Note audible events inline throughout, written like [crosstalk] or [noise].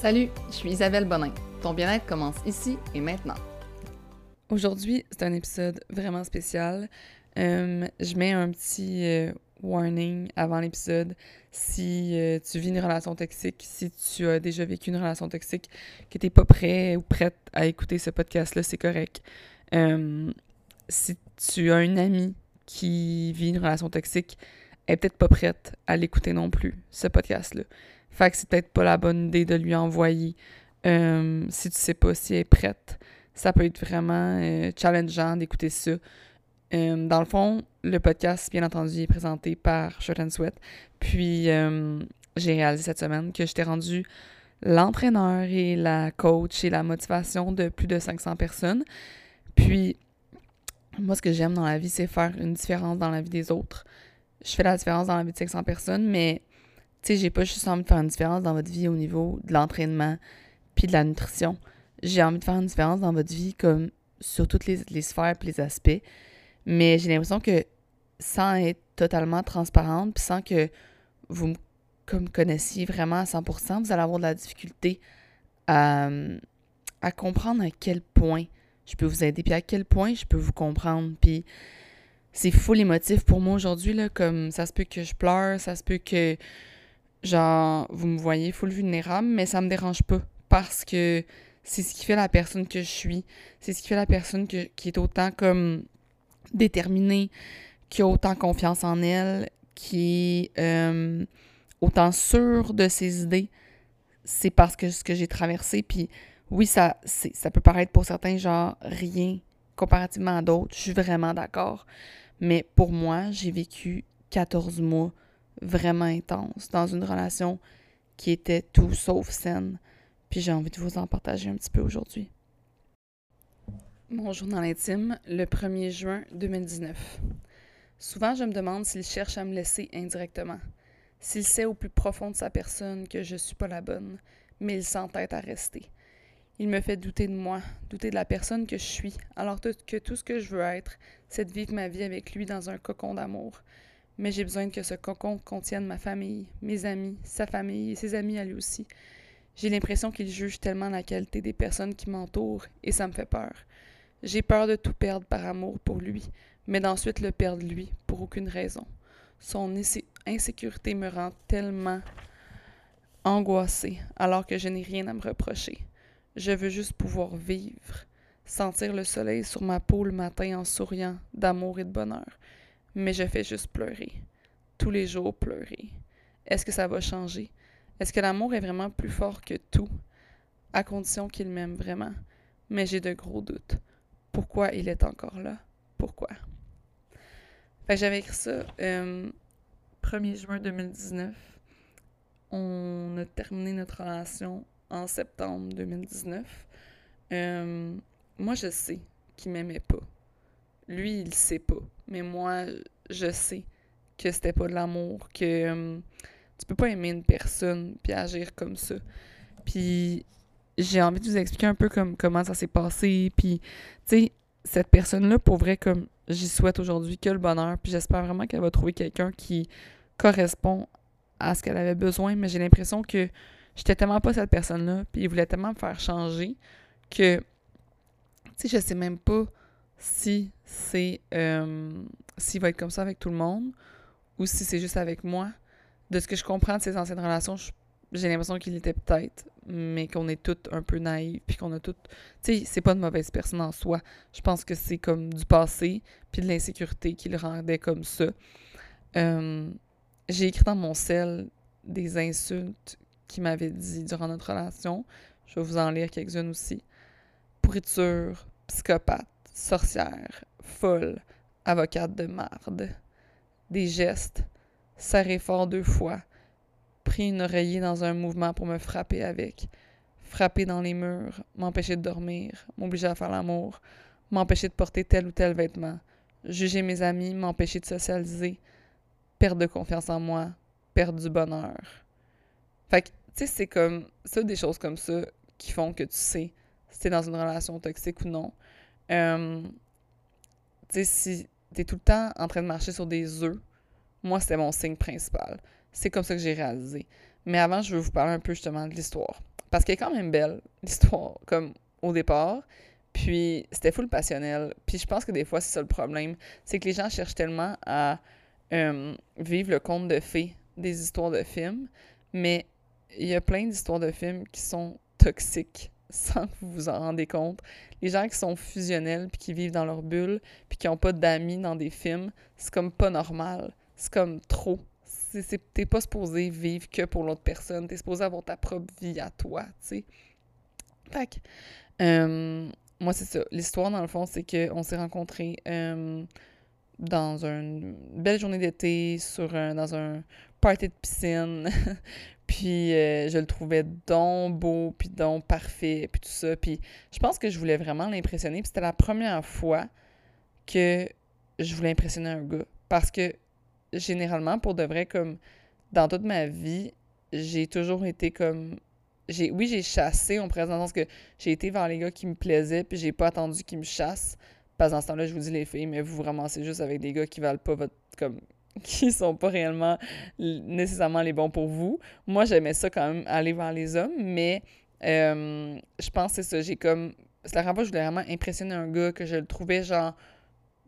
Salut, je suis Isabelle Bonin. Ton bien-être commence ici et maintenant. Aujourd'hui, c'est un épisode vraiment spécial. Euh, je mets un petit euh, warning avant l'épisode. Si euh, tu vis une relation toxique, si tu as déjà vécu une relation toxique, que tu n'es pas prêt ou prête à écouter ce podcast-là, c'est correct. si tu as une amie qui vit une relation toxique, elle est peut-être pas prête à l'écouter non plus, ce podcast-là. Fait que c'est peut-être pas la bonne idée de lui envoyer euh, si tu sais pas si elle est prête. Ça peut être vraiment euh, challengeant d'écouter ça. Euh, dans le fond, le podcast, bien entendu, est présenté par Short and Sweat. Puis, j'ai réalisé cette semaine que j'étais rendu l'entraîneur et la coach et la motivation de plus de 500 personnes. Puis, moi, ce que j'aime dans la vie, c'est faire une différence dans la vie des autres. Je fais la différence dans la vie de 500 personnes, mais j'ai pas juste envie de faire une différence dans votre vie au niveau de l'entraînement puis de la nutrition. J'ai envie de faire une différence dans votre vie comme sur toutes les, les sphères et les aspects. Mais j'ai l'impression que sans être totalement transparente, puis sans que vous me connaissiez vraiment à 100%, vous allez avoir de la difficulté à, à comprendre à quel point je peux vous aider, puis à quel point je peux vous comprendre. Puis c'est fou les motifs pour moi aujourd'hui, là, comme ça se peut que je pleure, ça se peut que genre, vous me voyez full vulnérable, mais ça me dérange pas parce que c'est ce qui fait la personne que je suis. C'est ce qui fait la personne qui est autant comme déterminée, qui a autant confiance en elle, qui est euh, autant sûre de ses idées. C'est parce que ce que j'ai traversé. Puis oui, ça, ça peut paraître pour certains genre rien comparativement à d'autres. Je suis vraiment d'accord. Mais pour moi, j'ai vécu 14 mois vraiment intense dans une relation qui était tout sauf saine. Puis j'ai envie de vous en partager un petit peu aujourd'hui. Mon journal intime, le 1er juin 2019. Souvent, je me demande s'il cherche à me laisser indirectement, s'il sait au plus profond de sa personne que je suis pas la bonne, mais il s'entête à rester. Il me fait douter de moi, douter de la personne que je suis, alors que tout ce que je veux être, c'est de vivre ma vie avec lui dans un cocon d'amour, mais j'ai besoin que ce cocon contienne ma famille, mes amis, sa famille et ses amis à lui aussi. J'ai l'impression qu'il juge tellement la qualité des personnes qui m'entourent et ça me fait peur. J'ai peur de tout perdre par amour pour lui, mais d'ensuite le perdre lui pour aucune raison. Son insécurité me rend tellement angoissée alors que je n'ai rien à me reprocher. Je veux juste pouvoir vivre, sentir le soleil sur ma peau le matin en souriant d'amour et de bonheur mais je fais juste pleurer. Tous les jours pleurer. Est-ce que ça va changer? Est-ce que l'amour est vraiment plus fort que tout? À condition qu'il m'aime vraiment. Mais j'ai de gros doutes. Pourquoi il est encore là? Pourquoi? Fait j'avais écrit ça euh, 1er juin 2019. On a terminé notre relation en septembre 2019. Euh, moi, je sais qu'il m'aimait pas. Lui, il sait pas. Mais moi, je sais que c'était pas de l'amour, que hum, tu peux pas aimer une personne puis agir comme ça. Puis j'ai envie de vous expliquer un peu comme, comment ça s'est passé. Puis, tu sais, cette personne-là, pour vrai, comme j'y souhaite aujourd'hui que le bonheur. Puis j'espère vraiment qu'elle va trouver quelqu'un qui correspond à ce qu'elle avait besoin. Mais j'ai l'impression que j'étais tellement pas cette personne-là. Puis il voulait tellement me faire changer que, tu sais, je sais même pas si c'est euh, s'il va être comme ça avec tout le monde ou si c'est juste avec moi. De ce que je comprends de ses anciennes relations, j'ai l'impression qu'il était peut-être, mais qu'on est toutes un peu naïves, puis qu'on a toutes... Tu sais, c'est pas de mauvaise personne en soi. Je pense que c'est comme du passé, puis de l'insécurité qui le rendait comme ça. Euh, j'ai écrit dans mon sel des insultes qu'il m'avait dit durant notre relation. Je vais vous en lire quelques-unes aussi. Pourriture, psychopathe, sorcière, folle, avocate de marde. Des gestes, serré fort deux fois, pris une oreiller dans un mouvement pour me frapper avec, frapper dans les murs, m'empêcher de dormir, m'obliger à faire l'amour, m'empêcher de porter tel ou tel vêtement, juger mes amis, m'empêcher de socialiser, perdre de confiance en moi, perdre du bonheur. Fait que, tu sais, c'est comme, ça, des choses comme ça qui font que tu sais si t'es dans une relation toxique ou non. Euh, tu sais, t'es tout le temps en train de marcher sur des œufs, moi, c'était mon signe principal. C'est comme ça que j'ai réalisé. Mais avant, je veux vous parler un peu justement de l'histoire. parce qu'elle est quand même belle, [laughs] l'histoire, comme au départ. Puis c'était full passionnel. Puis je pense que des fois, c'est ça le problème. C'est que les gens cherchent tellement à euh, vivre le conte de fées des histoires de films, mais il y a plein d'histoires de films qui sont toxiques sans que vous vous en rendez compte. Les gens qui sont fusionnels puis qui vivent dans leur bulle puis qui n'ont pas d'amis dans des films, c'est comme pas normal. C'est comme trop. T'es pas supposé vivre que pour l'autre personne. T'es supposé avoir ta propre vie à toi, tu sais. Fait euh, moi, c'est ça. L'histoire, dans le fond, c'est qu'on s'est rencontrés euh, dans une belle journée d'été, dans un party de piscine. [laughs] puis euh, je le trouvais donc beau, puis donc parfait, puis tout ça. Puis je pense que je voulais vraiment l'impressionner. Puis c'était la première fois que je voulais impressionner un gars. Parce que généralement, pour de vrai, comme dans toute ma vie, j'ai toujours été comme j'ai oui, j'ai chassé, on présente dans que j'ai été vers les gars qui me plaisaient, puis j'ai pas attendu qu'ils me chassent. Parce dans ce temps-là, je vous dis les filles, mais vous vous ramassez juste avec des gars qui valent pas votre comme [laughs] qui sont pas réellement nécessairement les bons pour vous. Moi, j'aimais ça quand même aller vers les hommes, mais euh, je pense que c'est ça. J'ai comme. La fois je voulais vraiment impressionner un gars que je le trouvais genre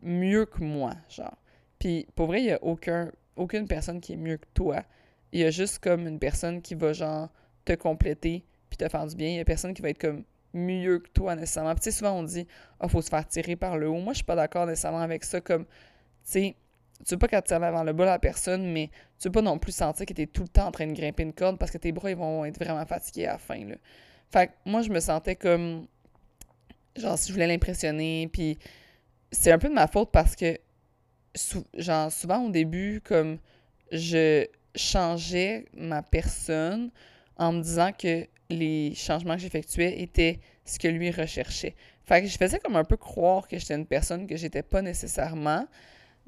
mieux que moi. Genre. Puis pour vrai, il y a aucun, aucune personne qui est mieux que toi. Il y a juste comme une personne qui va genre te compléter puis te faire du bien. Il y a personne qui va être comme mieux que toi nécessairement. Puis tu sais, souvent on dit Ah, oh, faut se faire tirer par le haut. Moi, je suis pas d'accord nécessairement avec ça. Comme, tu sais, tu veux pas qu'elle tire vers le bas la personne, mais tu veux pas non plus sentir que tu es tout le temps en train de grimper une corde parce que tes bras ils vont être vraiment fatigués à la fin. Fait que moi, je me sentais comme. Genre, si je voulais l'impressionner. Puis c'est un peu de ma faute parce que, genre, souvent au début, comme je changeais ma personne en me disant que les changements que j'effectuais étaient ce que lui recherchait. Fait que je faisais comme un peu croire que j'étais une personne que j'étais pas nécessairement,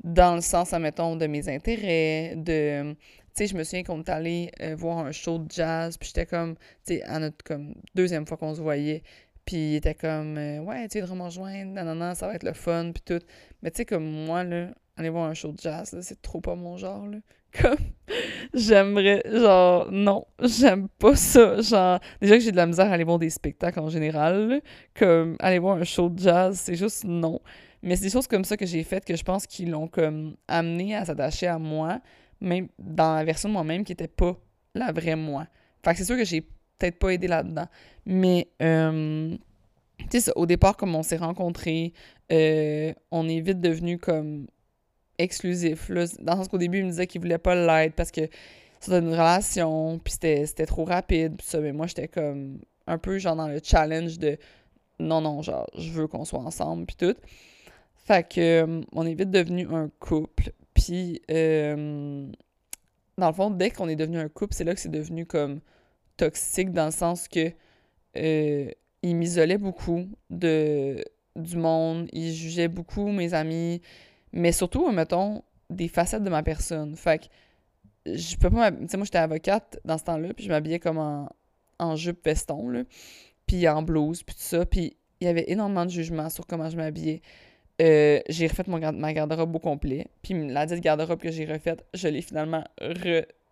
dans le sens, admettons, de mes intérêts, de... Tu sais, je me souviens qu'on est allé euh, voir un show de jazz, puis j'étais comme, tu sais, à notre comme, deuxième fois qu'on se voyait, puis il était comme, euh, ouais, tu de me rejoindre, non, ça va être le fun, puis tout. Mais tu sais, comme moi, là, aller voir un show de jazz, c'est trop pas mon genre, là. [laughs] Comme, j'aimerais, genre, non, j'aime pas ça. Genre, déjà que j'ai de la misère à aller voir des spectacles en général, comme, aller voir un show de jazz, c'est juste non. Mais c'est des choses comme ça que j'ai faites que je pense qu'ils l'ont comme amené à s'attacher à moi, même dans la version de moi-même qui était pas la vraie moi. Fait que c'est sûr que j'ai peut-être pas aidé là-dedans. Mais, euh, tu sais, au départ, comme on s'est rencontrés, euh, on est vite devenu comme exclusif. Là, dans le sens qu'au début, il me disait qu'il voulait pas l'être parce que c'était une relation, puis c'était trop rapide, ça. Mais moi, j'étais comme un peu genre dans le challenge de non, non, genre, je veux qu'on soit ensemble, puis tout. Fait que, euh, on est vite devenu un couple. Puis, euh, dans le fond, dès qu'on est devenu un couple, c'est là que c'est devenu comme toxique dans le sens que euh, il m'isolait beaucoup de, du monde, il jugeait beaucoup mes amis, mais surtout, mettons, des facettes de ma personne. Fait que je peux pas. Tu sais, moi, j'étais avocate dans ce temps-là, puis je m'habillais comme en, en jupe veston, là, puis en blouse, puis tout ça. Puis il y avait énormément de jugements sur comment je m'habillais. Euh, j'ai refait mon, ma garde-robe au complet. Puis la dite garde-robe que j'ai refaite, je l'ai finalement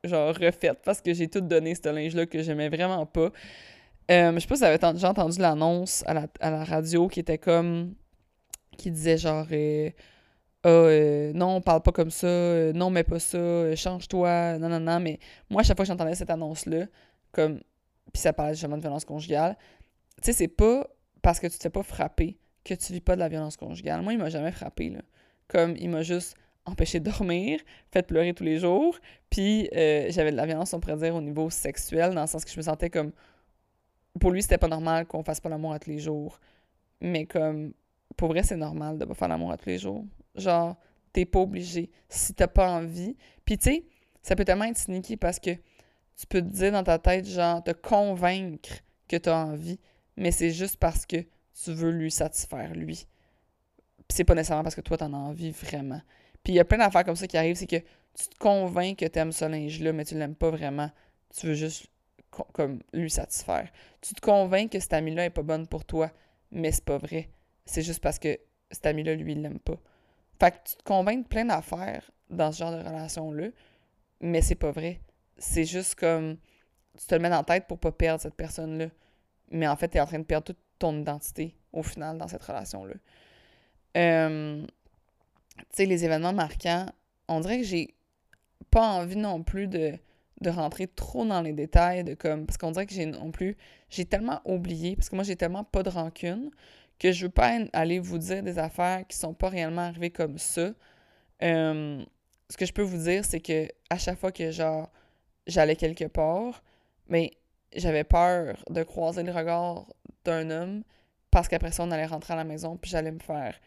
genre refaite parce que j'ai tout donné ce linge-là que j'aimais vraiment pas. Euh, je sais pas si vous avez déjà entendu l'annonce à la, à la, radio qui était comme. qui disait genre. Euh, ah, euh, non, on parle pas comme ça, non, mais pas ça, change-toi, non, non, non. Mais moi, à chaque fois que j'entendais cette annonce-là, comme, puis ça parlait justement de violence conjugale, tu sais, c'est pas parce que tu t'es pas frappé que tu vis pas de la violence conjugale. Moi, il m'a jamais frappé, là. Comme, il m'a juste empêché de dormir, fait pleurer tous les jours, puis j'avais de la violence, on pourrait dire, au niveau sexuel, dans le sens que je me sentais comme... Pour lui, c'était pas normal qu'on fasse pas l'amour à tous les jours. Mais comme, pour vrai, c'est normal de pas faire l'amour à tous les jours. Genre, t'es pas obligé. Si t'as pas envie. Puis tu sais, ça peut tellement être sneaky parce que tu peux te dire dans ta tête, genre, te convaincre que t'as envie, mais c'est juste parce que tu veux lui satisfaire, lui. C'est pas nécessairement parce que toi, t'en as envie vraiment. Puis il y a plein d'affaires comme ça qui arrivent, c'est que tu te convaincs que t'aimes ce linge-là, mais tu l'aimes pas vraiment. Tu veux juste comme lui satisfaire. Tu te convaincs que cette amie-là est pas bonne pour toi, mais c'est pas vrai. C'est juste parce que cet ami-là, lui, il l'aime pas. Fait que tu te convaincs de plein d'affaires dans ce genre de relation-là, mais c'est pas vrai. C'est juste comme tu te le mets dans la tête pour pas perdre cette personne-là. Mais en fait, tu es en train de perdre toute ton identité au final dans cette relation-là. Euh, tu sais, les événements marquants, on dirait que j'ai pas envie non plus de, de rentrer trop dans les détails, de comme. Parce qu'on dirait que j'ai non plus. J'ai tellement oublié, parce que moi, j'ai tellement pas de rancune, que je veux pas aller vous dire des affaires qui sont pas réellement arrivées comme ça. Euh, ce que je peux vous dire, c'est que à chaque fois que, genre, j'allais quelque part, mais j'avais peur de croiser le regard d'un homme parce qu'après ça, on allait rentrer à la maison puis j'allais me faire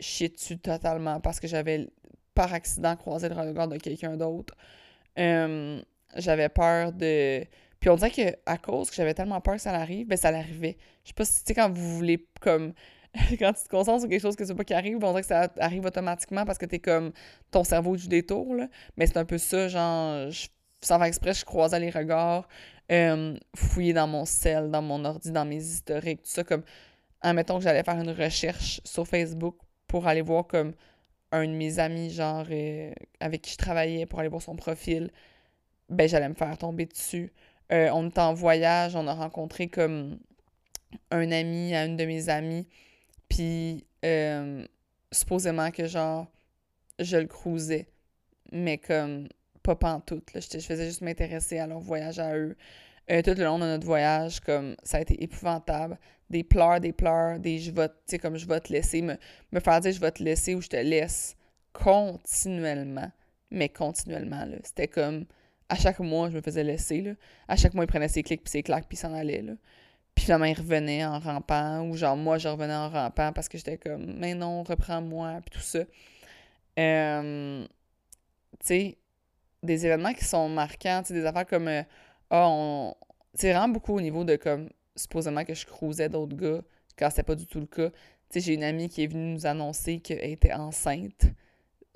chier dessus totalement parce que j'avais par accident croisé le regard de quelqu'un d'autre. J'avais peur de. Puis on dirait que à cause que j'avais tellement peur que ça arrive, ben ça l'arrivait. Je sais pas si, tu sais, quand vous voulez, comme. [laughs] quand tu te concentres sur quelque chose que veux pas qui arrive, on dirait que ça arrive automatiquement parce que t'es comme. Ton cerveau du détour, là. Mais c'est un peu ça, genre. Sans faire exprès, je croisais les regards, euh, dans mon cell, dans mon ordi, dans mes historiques, tout ça, comme. Admettons que j'allais faire une recherche sur Facebook pour aller voir comme un de mes amis, genre, euh, avec qui je travaillais, pour aller voir son profil, ben j'allais me faire tomber dessus. Euh, on était en voyage, on a rencontré comme un ami à une de mes amies, puis euh, supposément que, genre, je le cruisais, mais comme pas pantoute, là. Je faisais juste m'intéresser à leur voyage à eux. tout le long de notre voyage, comme ça a été épouvantable des pleurs, des pleurs, des je vais, tu sais, comme je vais te laisser, me, me faire dire je vais te laisser ou je te laisse continuellement. Mais continuellement. C'était comme, à chaque mois, je me faisais laisser, là. À chaque mois, il prenait ses clics puis ses claques puis s'en allait. Puis finalement, il revenait en rampant, ou genre, moi, je revenais en rampant parce que j'étais comme, mais non, reprends-moi, puis tout ça. Euh, tu sais, des événements qui sont marquants, des affaires comme, euh, ah, on. C'est vraiment beaucoup au niveau de comme, supposément que je cruisais d'autres gars, quand c'était pas du tout le cas. Tu sais, j'ai une amie qui est venue nous annoncer qu'elle était enceinte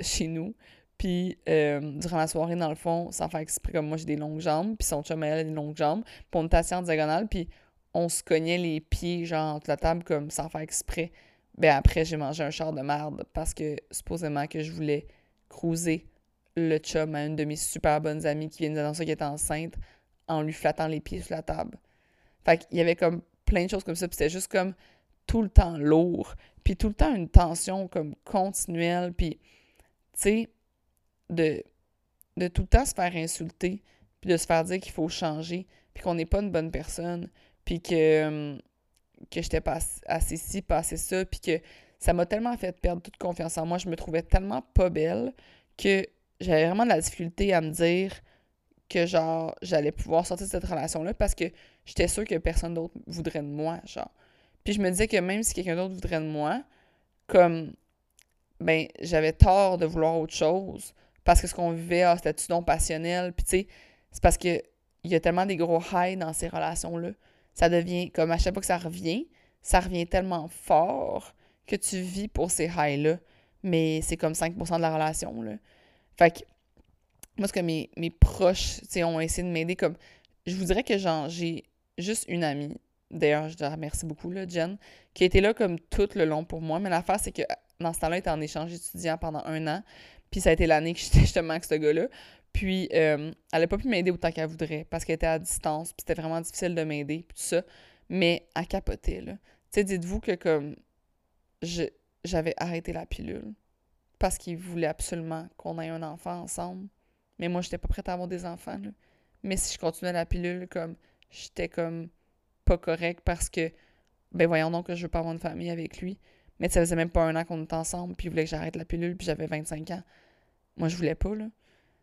chez nous. Puis, euh, durant la soirée, dans le fond, sans faire exprès, comme moi, j'ai des longues jambes, puis son chum, a des longues jambes. Puis on était assis en diagonale, puis on se cognait les pieds, genre, entre la table, comme sans faire exprès. Ben après, j'ai mangé un char de merde parce que, supposément, que je voulais cruiser le chum à une de mes super bonnes amies qui vient nous annoncer qu'elle était enceinte en lui flattant les pieds sur la table. Fait qu'il y avait comme plein de choses comme ça, puis c'était juste comme tout le temps lourd, puis tout le temps une tension comme continuelle, puis, tu sais, de, de tout le temps se faire insulter, puis de se faire dire qu'il faut changer, puis qu'on n'est pas une bonne personne, puis que, hum, que j'étais pas assez ci, pas assez ça, puis que ça m'a tellement fait perdre toute confiance en moi, je me trouvais tellement pas belle que j'avais vraiment de la difficulté à me dire que genre j'allais pouvoir sortir de cette relation-là parce que j'étais sûre que personne d'autre voudrait de moi, genre. Puis je me disais que même si quelqu'un d'autre voudrait de moi, comme ben j'avais tort de vouloir autre chose parce que ce qu'on vivait, ah, c'était-tu non passionnel, puis tu sais, c'est parce que il y a tellement des gros highs dans ces relations-là. Ça devient, comme à chaque fois que ça revient, ça revient tellement fort que tu vis pour ces highs-là. Mais c'est comme 5% de la relation, là. Fait que moi, ce que mes, proches ont essayé de m'aider, comme je vous dirais que j'ai juste une amie, d'ailleurs, je te remercie beaucoup, là, Jen, qui a été là comme tout le long pour moi. Mais l'affaire, c'est que dans ce temps-là, elle était en échange étudiant pendant un an. Puis ça a été l'année que j'étais [laughs] justement avec ce gars-là. Puis euh, elle n'a pas pu m'aider autant qu'elle voudrait parce qu'elle était à distance. Puis c'était vraiment difficile de m'aider. Puis tout ça. Mais à capoter, là. Tu sais, dites-vous que comme j'avais arrêté la pilule parce qu'il voulait absolument qu'on ait un enfant ensemble. Mais moi, j'étais pas prête à avoir des enfants. Mais si je continuais la pilule, comme j'étais comme pas correct parce que ben voyons donc que je veux pas avoir une famille avec lui. Mais ça faisait même pas un an qu'on était ensemble, puis il voulait que j'arrête la pilule, puis j'avais 25 ans. Moi, je voulais pas, là.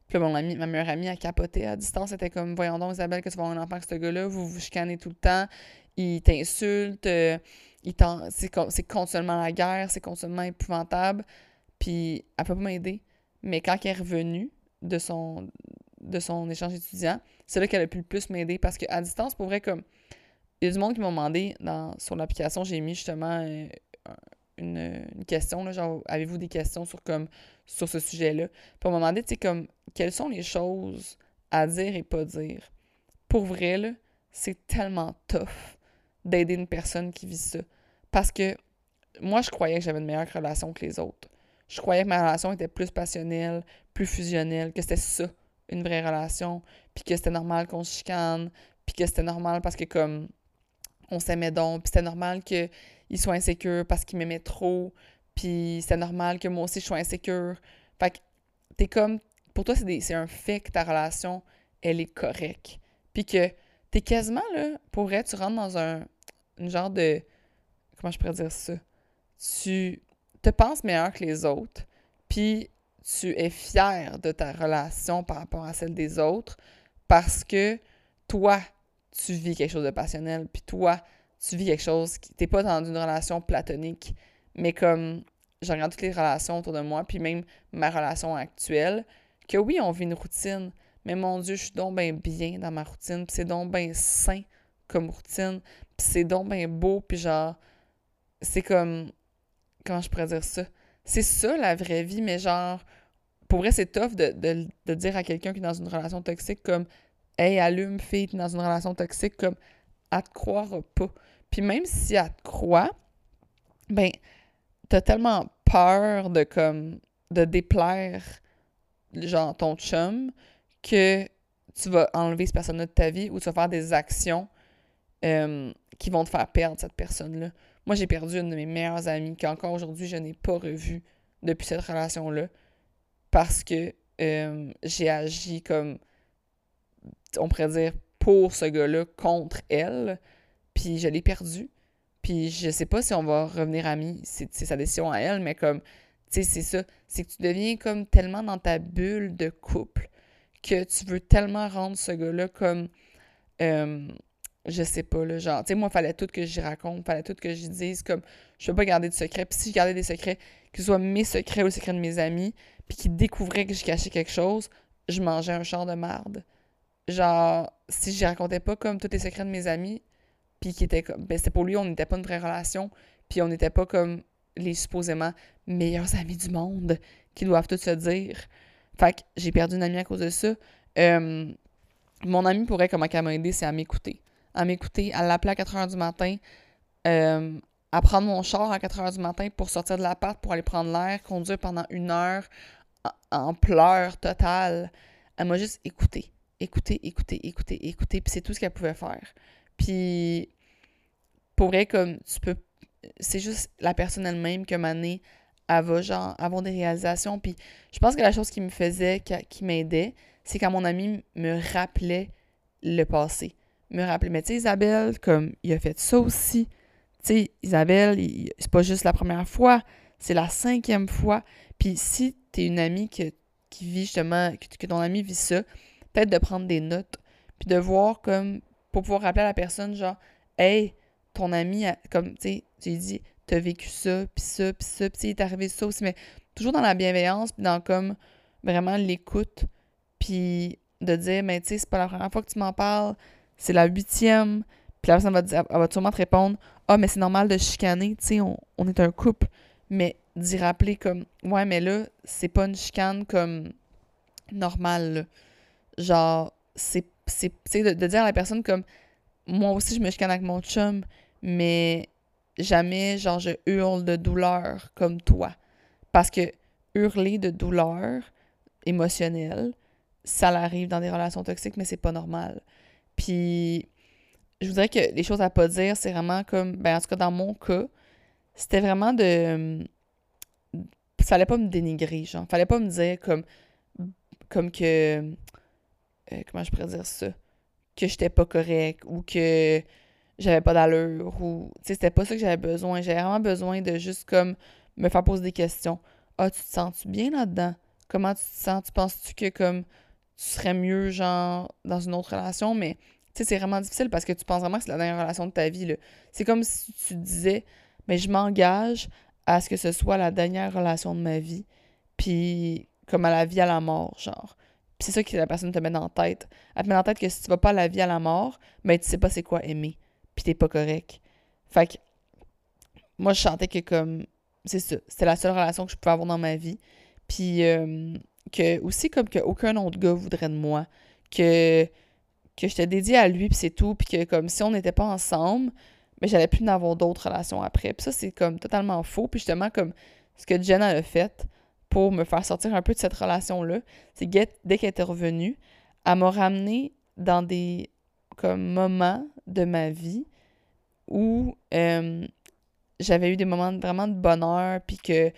Puis mon ami, ma meilleure amie a capoté à distance. C'était comme, voyons donc, Isabelle, que tu vas avoir un enfant avec ce gars-là, vous vous chicanez tout le temps, il t'insulte, euh, c'est continuellement la guerre, c'est continuellement épouvantable. Puis elle peut pas m'aider. Mais quand elle est revenue, de son, de son échange étudiant, c'est là qu'elle a pu le plus m'aider parce qu'à distance, pour vrai, comme il y a du monde qui m'a demandé dans, sur l'application, j'ai mis justement euh, une, question, là, genre avez-vous des questions sur comme sur ce sujet-là? Puis on m'a demandé, tu sais, comme quelles sont les choses à dire et pas dire? Pour vrai, là, c'est tellement tough d'aider une personne qui vit ça. Parce que moi, je croyais que j'avais une meilleure relation que les autres. Je croyais que ma relation était plus passionnelle, plus fusionnelle, que c'était ça, une vraie relation, puis que c'était normal qu'on se chicane, puis que c'était normal parce que comme on s'aimait donc, puis c'était normal qu'il soit insécure parce qu'il m'aimait trop, puis c'était normal que moi aussi je sois insécure. Fait que t'es comme, pour toi c'est un fait que ta relation, elle est correcte. Puis que t'es quasiment là, pour vrai, tu rentres dans un une genre de, comment je pourrais dire ça? Tu te penses meilleur que les autres, puis tu es fier de ta relation par rapport à celle des autres parce que toi, tu vis quelque chose de passionnel, puis toi, tu vis quelque chose qui. T'es pas dans une relation platonique, mais comme je regarde toutes les relations autour de moi, puis même ma relation actuelle, que oui, on vit une routine, mais mon Dieu, je suis donc bien bien dans ma routine, puis c'est donc bien sain comme routine, puis c'est donc bien beau, puis genre, c'est comme. Comment je pourrais dire ça? C'est ça la vraie vie, mais genre, pour vrai, c'est tough de, de, de dire à quelqu'un qui est dans une relation toxique comme Hey, allume, fille, t'es dans une relation toxique, comme elle te croira pas. Puis même si elle te croit, ben, t'as tellement peur de comme de déplaire genre ton chum que tu vas enlever cette personne-là de ta vie ou tu vas faire des actions euh, qui vont te faire perdre cette personne-là. Moi, j'ai perdu une de mes meilleures amies qu'encore aujourd'hui, je n'ai pas revue depuis cette relation-là parce que euh, j'ai agi comme on pourrait dire, pour ce gars-là contre elle. Puis je l'ai perdu. Puis je sais pas si on va revenir amis. C'est sa décision à elle, mais comme, tu sais, c'est ça. C'est que tu deviens comme tellement dans ta bulle de couple que tu veux tellement rendre ce gars-là comme. Euh, je sais pas, là, genre, tu sais, moi, fallait tout que j'y raconte, fallait tout que j'y dise, comme, je peux pas garder de secrets. Puis si je gardais des secrets, que ce soit mes secrets ou les secrets de mes amis, puis qu'ils découvraient que je cachais quelque chose, je mangeais un champ de marde genre, si je racontais pas comme tous les secrets de mes amis, puis qui étaient comme, ben c'était pour lui, on n'était pas une vraie relation, puis on n'était pas comme les supposément meilleurs amis du monde qui doivent tout se dire. Fait que j'ai perdu une amie à cause de ça. Euh, mon amie pourrait, comment qu'elle m'a aidé, c'est à m'écouter. À m'écouter, à l'appeler à 4 h du matin, euh, à prendre mon char à 4 h du matin pour sortir de l'appart, pour aller prendre l'air, conduire pendant une heure en, pleurs totales. Elle m'a juste écouté écouter, écouter, écouter, écouter, puis c'est tout ce qu'elle pouvait faire. Puis, pour vrai, comme tu peux. C'est juste la personne elle-même que Mané, elle va, genre, avoir des réalisations. Puis, je pense que la chose qui me faisait, qui, m'aidait, c'est quand mon ami me rappelait le passé. Me rappelait, mais tu sais, Isabelle, comme, il a fait ça aussi. Tu sais, Isabelle, c'est pas juste la première fois, c'est la cinquième fois. Puis, si t'es une amie qui vit justement, que, que ton ami vit ça, peut-être de prendre des notes, puis de voir comme, pour pouvoir rappeler à la personne, genre, hey, ton ami, comme, tu sais, tu lui dis, t'as vécu ça, puis ça, puis ça, puis est arrivé ça aussi, mais toujours dans la bienveillance, puis dans comme, vraiment l'écoute, puis de dire, mais tu sais, c'est pas la première fois que tu m'en parles, c'est la huitième, puis la personne va, dire, va sûrement te répondre, ah, mais c'est normal de chicaner, tu sais, on, est un couple, mais d'y rappeler comme, ouais, mais là, c'est pas une chicane comme normale, genre, c'est de, de dire à la personne comme, moi aussi, je me chicane avec mon chum, mais jamais, genre, je hurle de douleur comme toi. Parce que hurler de douleur émotionnelle, ça l'arrive dans des relations toxiques, mais c'est pas normal. Puis, je voudrais que les choses à pas dire, c'est vraiment comme, ben, en tout cas, dans mon cas, c'était vraiment de. Fallait pas me dénigrer, genre. Fallait pas me dire comme. Comme que. Euh, comment je pourrais dire ça? Que j'étais pas correct ou que j'avais pas d'allure ou. Tu sais, c'était pas ça que j'avais besoin. J'avais vraiment besoin de juste comme me faire poser des questions. Ah, tu te sens-tu bien là-dedans? Comment tu te sens? Tu penses-tu que comme tu serais mieux, genre, dans une autre relation? Mais, tu sais, c'est vraiment difficile parce que tu penses vraiment que c'est la dernière relation de ta vie. C'est comme si tu disais, mais je m'engage à ce que ce soit la dernière relation de ma vie, puis comme à la vie à la mort, genre c'est ça que la personne te met la tête. Elle te met la tête que si tu vas pas à la vie à la mort, ben tu sais pas c'est quoi aimer. Puis t'es pas correct. Fait que moi je sentais que comme c'est ça, c'était la seule relation que je pouvais avoir dans ma vie. Puis euh, que aussi comme que aucun autre gars voudrait de moi, que que je te dédié à lui puis c'est tout, puis que comme si on n'était pas ensemble, mais j'allais plus n'avoir d'autres relations après. Puis ça c'est comme totalement faux, puis justement comme ce que Jenna a fait pour me faire sortir un peu de cette relation-là, c'est que dès qu'elle était revenue, elle m'a ramené dans des comme moments de ma vie où euh, j'avais eu des moments vraiment de bonheur, puis que,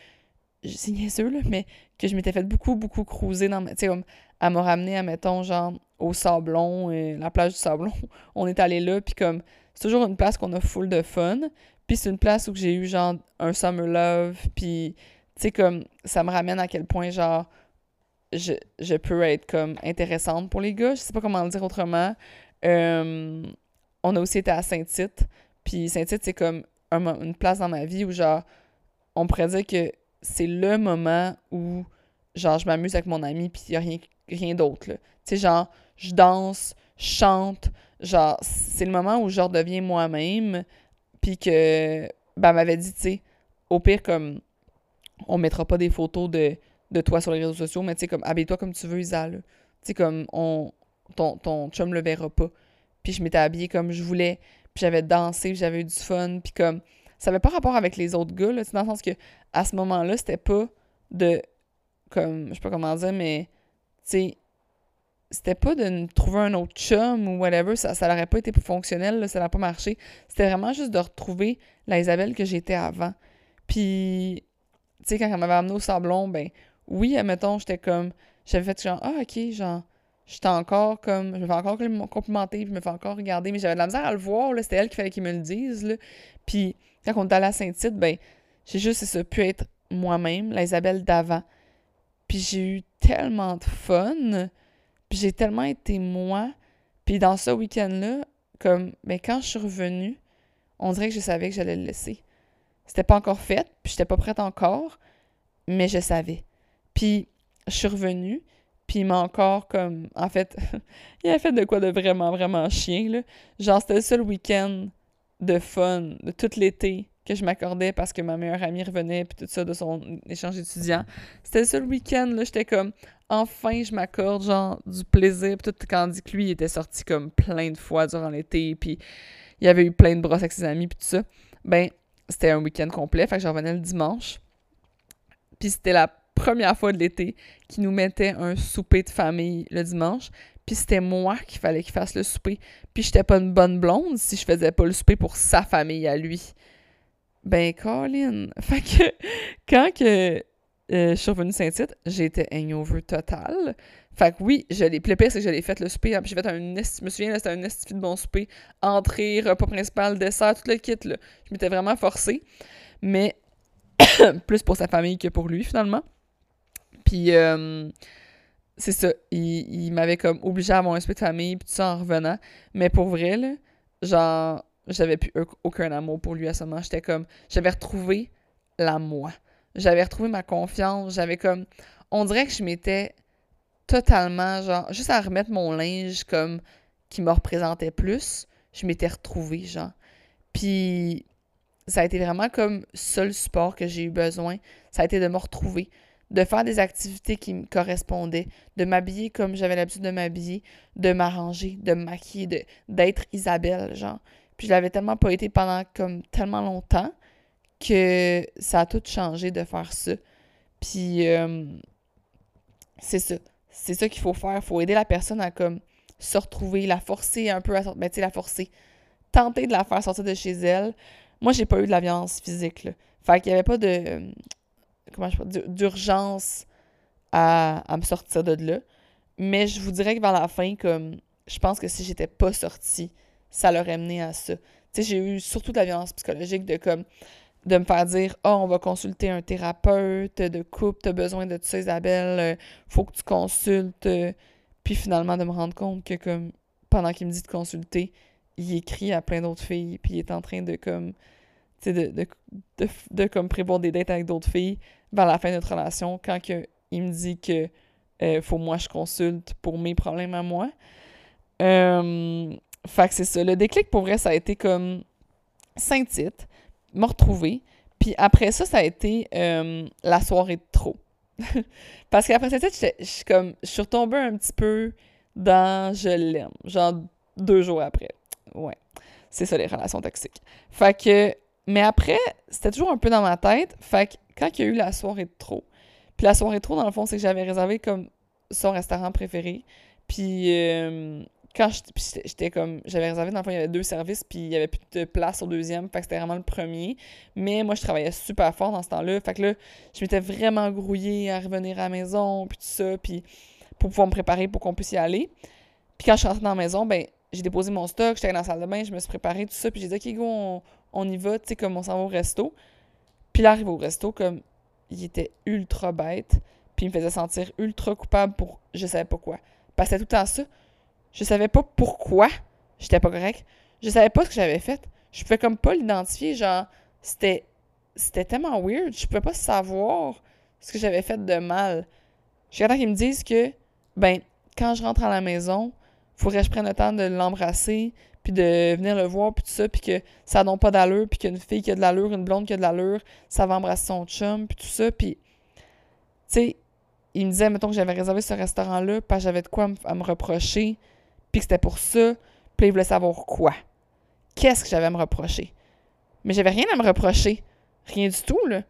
c'est niaiseux, là, mais que je m'étais fait beaucoup, beaucoup cruiser dans ma... Tu sais, elle m'a ramené, admettons, genre, au Sablon, et la plage du Sablon. [laughs] On est allé là, puis comme, c'est toujours une place qu'on a full de fun. Puis c'est une place où j'ai eu, genre, un summer love, puis, tu sais, comme, ça me ramène à quel point, genre, je, je peux être, comme, intéressante pour les gars. Je sais pas comment le dire autrement. Euh, on a aussi été à Saint-Tite, puis Saint-Tite, c'est comme une place dans ma vie où, genre, on pourrait dire que c'est le moment où, genre, je m'amuse avec mon ami, puis il n'y a rien, d'autre, Tu sais, genre, je danse, je chante, genre, c'est le moment où je redeviens moi-même, puis que, ben, m'avait dit, tu sais, au pire, comme, on mettra pas des photos de, toi sur les réseaux sociaux, mais tu sais, comme, habille-toi comme tu veux, Isa, Tu sais, comme, on, ton, ton chum le verra pas. Puis je m'étais habillée comme je voulais, puis j'avais dansé, j'avais eu du fun, puis comme ça avait pas rapport avec les autres gars là, dans le sens que à ce moment-là, c'était pas de comme je sais pas comment dire mais tu c'était pas de trouver un autre chum ou whatever, ça ça n'aurait pas été fonctionnel, là, ça n'a pas marché. C'était vraiment juste de retrouver la Isabelle que j'étais avant. Puis tu sais quand elle m'avait amené au sablon, ben oui, admettons, j'étais comme j'avais fait genre ah OK, genre j'étais encore comme. Je me fais encore complimenter, je me fais encore regarder, mais j'avais de la misère à le voir. C'était elle qui fallait qu'ils me le disent, là. Puis quand on est allé à Saint-Tite, ben, j'ai juste, ça, pu être moi-même, la Isabelle d'avant. Puis j'ai eu tellement de fun, puis j'ai tellement été moi. Puis dans ce week-end-là, comme, ben, quand je suis revenue, on dirait que je savais que j'allais le laisser. C'était pas encore fait, puis j'étais pas prête encore, mais je savais. Puis je suis revenue, puis il m'a encore comme. En fait, [laughs] il a fait de quoi de vraiment, vraiment chien, là. Genre, c'était le seul week-end de fun de tout l'été que je m'accordais parce que ma meilleure amie revenait, puis tout ça de son échange étudiant. C'était le seul week-end, là. J'étais comme. Enfin, je m'accorde, genre, du plaisir. Puis tout, quand dit que lui, il était sorti comme plein de fois durant l'été, puis il avait eu plein de brosses avec ses amis, puis tout ça. Ben, c'était un week-end complet. Fait que je revenais le dimanche. Puis c'était la première fois de l'été qui nous mettait un souper de famille le dimanche. Puis c'était moi qu'il fallait qu'il fasse le souper. Puis j'étais pas une bonne blonde si je faisais pas le souper pour sa famille à lui. Ben, Colin. [laughs] Fait que quand que, euh, je suis revenue Saint-Tite, j'étais hangover total. Fait que oui, je l'ai. Le pire, c'est que je l'ai fait le souper. J'ai fait un. Je me souviens, c'était un estifi de bon souper. Entrée, repas principal, dessert, tout le kit. Là. Je m'étais vraiment forcée. Mais [coughs] plus pour sa famille que pour lui, finalement. Puis, euh, c'est ça. Il, m'avait comme obligé à avoir un de famille, puis tout ça en revenant. Mais pour vrai, là, genre, j'avais plus aucun amour pour lui à ce moment. J'étais comme, j'avais retrouvé la moi. J'avais retrouvé ma confiance. J'avais comme, on dirait que je m'étais totalement, genre, juste à remettre mon linge comme qui me représentait plus, je m'étais retrouvée, genre. Puis, ça a été vraiment comme seul support que j'ai eu besoin. Ça a été de me retrouver de faire des activités qui me correspondaient, de m'habiller comme j'avais l'habitude de m'habiller, de m'arranger, de me maquiller, d'être Isabelle, genre. Puis je l'avais tellement pas été pendant comme tellement longtemps que ça a tout changé de faire ça. Puis euh, c'est ça. C'est ça qu'il faut faire. Il faut aider la personne à comme se retrouver, la forcer un peu à sortir. Ben, tu sais, la forcer. Tenter de la faire sortir de chez elle. Moi, j'ai pas eu de la violence physique, là. Fait qu'il y avait pas de d'urgence à, me sortir de là. Mais je vous dirais que vers la fin, comme je pense que si j'étais pas sortie, ça l'aurait mené à ça. Tu sais, j'ai eu surtout de la violence psychologique de comme de me faire dire Oh, on va consulter un thérapeute de couple, t'as besoin de ça, Isabelle, euh, faut que tu consultes. Puis finalement de me rendre compte que comme pendant qu'il me dit de consulter, il écrit à plein d'autres filles, puis il est en train de comme de, de, de, comme prévoir des dates avec d'autres filles vers la fin de notre relation quand que, il me dit que euh, faut moi je consulte pour mes problèmes à moi. Euh, fait que c'est ça. Le déclic pour vrai, ça a été comme cinq titres, me retrouver. Puis après ça, ça a été euh, la soirée de trop. [laughs] Parce qu'après suis comme je suis retombée un petit peu dans je l'aime. Genre deux jours après. Ouais. C'est ça les relations toxiques. Fait que mais après, c'était toujours un peu dans ma tête. Fait que quand il y a eu la soirée de trop, Puis la soirée trop, dans le fond, c'est que j'avais réservé comme son restaurant préféré. Puis euh, quand j'étais comme. J'avais réservé, dans le fond, il y avait deux services, puis il y avait plus de place au deuxième. Fait que c'était vraiment le premier. Mais moi, je travaillais super fort dans ce temps-là. Fait que là, je m'étais vraiment grouillée à revenir à la maison, puis tout ça, puis pour pouvoir me préparer pour qu'on puisse y aller. Puis quand je suis rentrée dans la maison, ben j'ai déposé mon stock, j'étais dans la salle de bain, je me suis préparée, tout ça, puis j'ai dit, OK, go, on, y va, tu sais, comme on s'en va au resto. Puis là, arrive au resto, comme il était ultra bête, puis il me faisait sentir ultra coupable pour je savais pas quoi. Parce tout le temps ça. Je savais pas pourquoi j'étais pas correct. Je savais pas ce que j'avais fait. Je pouvais comme pas l'identifier, genre, c'était c'était tellement weird, je pouvais pas savoir ce que j'avais fait de mal. J'ai temps qu'ils me disent que, ben, quand je rentre à la maison, faudrait que je prenne le temps de l'embrasser, puis de venir le voir, puis tout ça, puis que ça n'a pas d'allure, puis qu'une fille qui a de l'allure, une blonde qui a de l'allure, ça va embrasser son chum, puis tout ça, puis, tu sais, il me disait, mettons, que j'avais réservé ce restaurant-là, parce que j'avais de quoi à me reprocher, puis que c'était pour ça, puis il voulait savoir quoi. Qu'est-ce que j'avais à me reprocher? Mais j'avais rien à me reprocher. Rien du tout, là.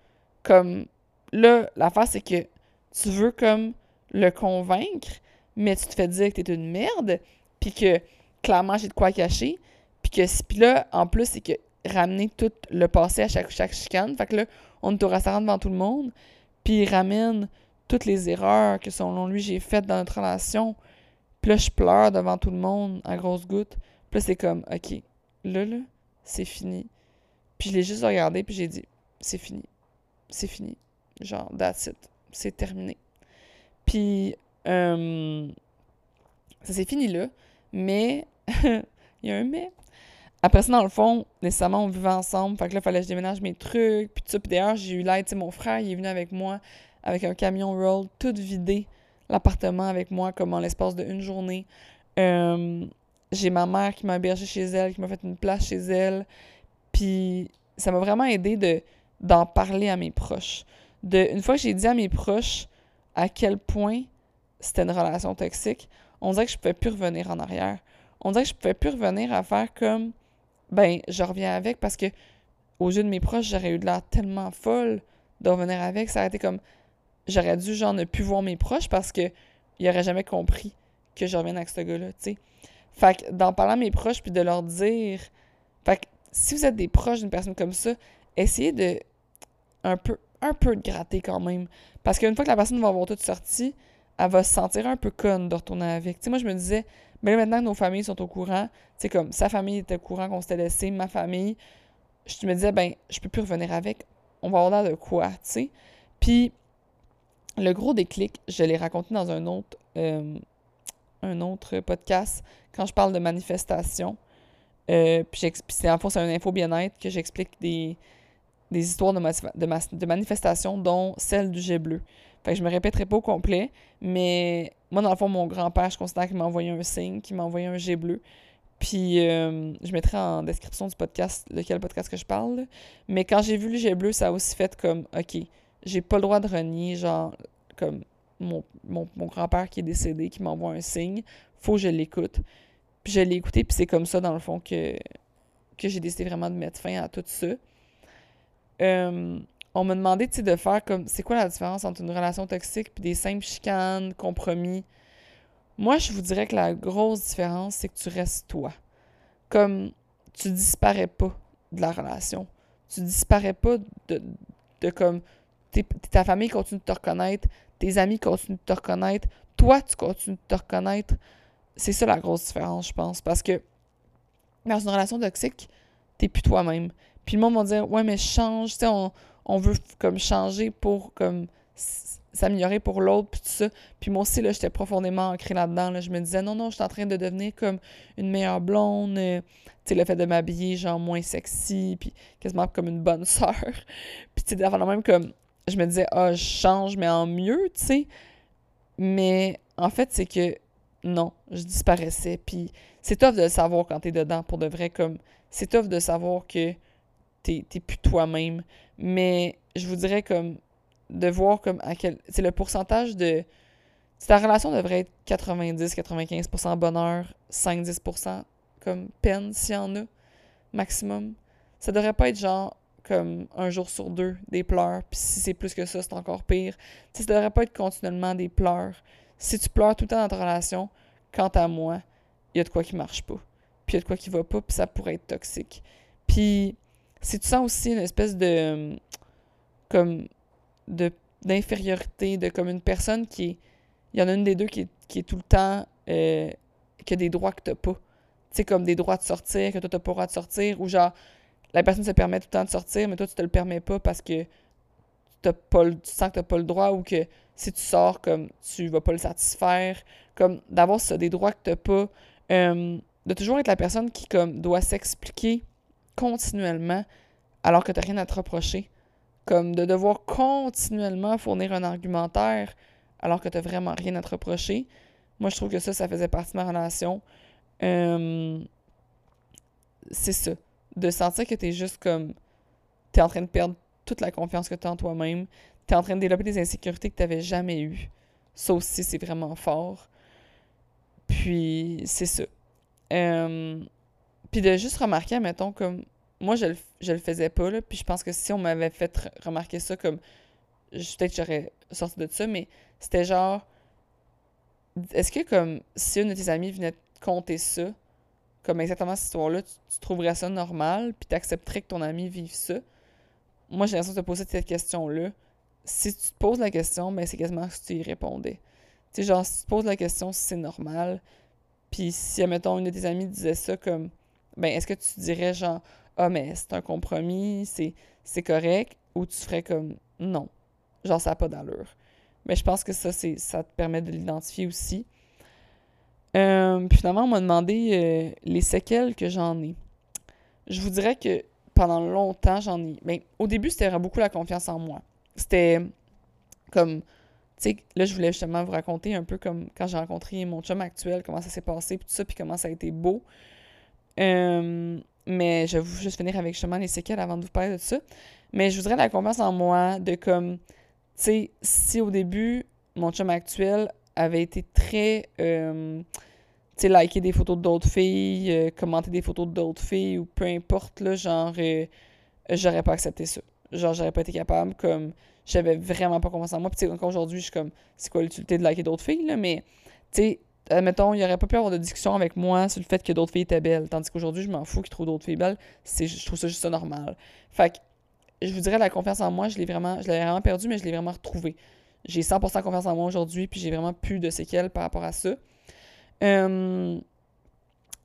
Comme, là, l'affaire, c'est que tu veux, comme, le convaincre, mais tu te fais dire que t'es une merde, puis que clairement j'ai de quoi cacher, puis que puis là en plus c'est que ramener tout le passé à chaque chaque chicane, fait que là on est au restaurant devant tout le monde, puis il ramène toutes les erreurs que selon lui j'ai faites dans notre relation, puis là je pleure devant tout le monde à grosses gouttes, puis là c'est comme ok là là c'est fini, puis je l'ai juste regardé puis j'ai dit c'est fini, c'est fini, genre that's it, c'est terminé, puis euh, ça s'est fini là, mais [laughs] il y a un mais. Après ça, dans le fond, nécessairement, on vivait ensemble. Fait que là, il fallait que je déménage mes trucs. Puis tout ça. Puis d'ailleurs, j'ai eu l'aide. Mon frère, il est venu avec moi avec un camion roll, tout vidé l'appartement avec moi, comme en l'espace d'une journée. Euh, j'ai ma mère qui m'a hébergé chez elle, qui m'a fait une place chez elle. Puis ça m'a vraiment aidé de, d'en parler à mes proches. De, une fois que j'ai dit à mes proches à quel point c'était une relation toxique, on dirait que je pouvais plus revenir en arrière. On dirait que je pouvais plus revenir à faire comme ben je reviens avec parce que aux yeux de mes proches, j'aurais eu de l'air tellement folle de revenir avec, ça aurait été comme j'aurais dû genre ne plus voir mes proches parce que ils auraient jamais compris que je revienne avec ce gars-là, tu sais. Fait que d'en parler à mes proches puis de leur dire fait que si vous êtes des proches d'une personne comme ça, essayez de un peu un peu de gratter quand même parce qu'une fois que la personne va avoir tout sorti, elle va se sentir un peu conne de retourner avec. Tu sais, moi, je me disais, mais maintenant que nos familles sont au courant, sais, comme sa famille était au courant qu'on s'était laissé, ma famille, je me disais, ben, je peux plus revenir avec. On va avoir l'air de quoi, tu sais? Puis, le gros déclic, je l'ai raconté dans un autre, euh, un autre podcast quand je parle de manifestation. Euh, puis, c'est en fond, c'est un info bien-être que j'explique des, des histoires de, de, de manifestation, dont celle du jet bleu. Fait que je me répéterai pas au complet, mais moi, dans le fond, mon grand-père, je considère qu'il m'a envoyé un signe, qu'il m'a envoyé un jet bleu. Puis euh, je mettrai en description du podcast lequel podcast que je parle. Mais quand j'ai vu le jet bleu, ça a aussi fait comme OK, j'ai pas le droit de renier, genre, comme mon, mon, grand-père qui est décédé, qui m'envoie un signe, faut que je l'écoute. Puis je l'ai écouté, puis c'est comme ça, dans le fond, que, que j'ai décidé vraiment de mettre fin à tout ça. Euh, on m'a demandé de faire comme c'est quoi la différence entre une relation toxique et des simples chicanes, compromis? Moi, je vous dirais que la grosse différence, c'est que tu restes toi. Comme tu disparais pas de la relation. Tu disparais pas de, de comme ta famille continue de te reconnaître, tes amis continuent de te reconnaître, toi, tu continues de te reconnaître. C'est ça la grosse différence, je pense. Parce que dans une relation toxique, t'es plus toi-même. Puis le monde va dire Ouais, mais change, tu sais, on, on veut comme changer pour comme s'améliorer pour l'autre, puis tout ça. Puis moi aussi, là, j'étais profondément ancrée là-dedans. Là. Je me disais, non, non, je suis en train de devenir comme une meilleure blonde. Euh, tu sais, le fait de m'habiller, genre, moins sexy, puis quasiment comme une bonne [laughs] sœur. puis tu sais, même comme, je me disais, ah, je change, mais en mieux, tu sais. Mais en fait, c'est que, non, je disparaissais. Puis c'est tough de savoir quand t'es dedans, pour de vrai, comme, c'est tough de savoir que t'es plus toi-même. Mais je vous dirais comme de voir comme à quel. C'est le pourcentage de. Ta relation devrait être 90-95% bonheur, 5-10% comme peine s'il y en a, maximum. Ça devrait pas être genre comme un jour sur deux des pleurs, puis si c'est plus que ça, c'est encore pire. Tu sais, ça devrait pas être continuellement des pleurs. Si tu pleures tout le temps dans ta relation, quant à moi, il y a de quoi qui marche pas. Puis il y a de quoi qui va pas, puis ça pourrait être toxique. Puis si tu sens aussi une espèce de comme de d'infériorité, de comme une personne qui il y en a une des deux qui est, qui est tout le temps euh, qui a des droits que t'as pas. Tu sais, comme des droits de sortir, que toi t'as pas le droit de sortir, ou genre la personne se permet tout le temps de sortir, mais toi tu te le permets pas parce que t'as pas le, tu sens que t'as pas le droit ou que si tu sors comme tu vas pas le satisfaire, comme d'avoir des droits que t'as pas, euh, de toujours être la personne qui comme doit s'expliquer continuellement alors que t'as rien à te reprocher. Comme de devoir continuellement fournir un argumentaire alors que t'as vraiment rien à te reprocher. Moi, je trouve que ça, ça faisait partie de ma relation. Euh, c'est ça. De sentir que t'es juste comme. T'es en train de perdre toute la confiance que t'as en toi-même. T'es en train de développer des insécurités que t'avais jamais eues. Ça aussi, c'est vraiment fort. Puis, c'est ça. Euh, puis de juste remarquer, mettons, comme moi, je le, je le faisais pas, là, puis je pense que si on m'avait fait remarquer ça, comme, peut-être j'aurais sorti de ça, mais c'était genre, est-ce que, comme, si une de tes amies venait te conter ça, comme exactement cette histoire-là, tu, trouverais ça normal, puis accepterais que ton ami vive ça? Moi, j'ai l'impression de te poser cette question-là. Si tu te poses la question, ben c'est quasiment que tu y répondais. Tu sais, genre, si tu te poses la question si c'est normal, puis si, admettons, une de tes amies disait ça comme, ben, est-ce que tu dirais genre, ah, mais c'est un compromis, c'est correct, ou tu ferais comme non, genre ça n'a pas d'allure. Mais je pense que ça, c'est ça te permet de l'identifier aussi. Euh, puis finalement, on m'a demandé euh, les séquelles que j'en ai. Je vous dirais que pendant longtemps, j'en ai. Ben, au début, c'était beaucoup la confiance en moi. C'était comme. Tu sais, là, je voulais justement vous raconter un peu comme quand j'ai rencontré mon chum actuel, comment ça s'est passé, puis tout ça, puis comment ça a été beau. Euh, mais je vais juste finir avec justement les séquelles avant de vous parler de ça. Mais je voudrais la confiance en moi de comme, tu sais, si au début, mon chum actuel avait été très, euh, tu sais, liker des photos d'autres filles, euh, commenter des photos d'autres filles ou peu importe, là, genre, j'aurais pas accepté ça. Genre, j'aurais pas été capable, comme, j'avais vraiment pas confiance en moi. Puis, tu sais, encore aujourd'hui, je suis comme, c'est quoi l'utilité de liker d'autres filles, là, mais, tu sais, admettons, il aurait pas pu avoir de discussion avec moi sur le fait que d'autres filles étaient belles. Tandis qu'aujourd'hui, je m'en fous qu'ils trouvent d'autres filles belles. Je trouve ça juste normal. Fait que, je vous dirais, la confiance en moi, je l'ai vraiment, je l'avais vraiment perdu, mais je l'ai vraiment retrouvée. J'ai 100% confiance en moi aujourd'hui, puis j'ai vraiment plus de séquelles par rapport à ça.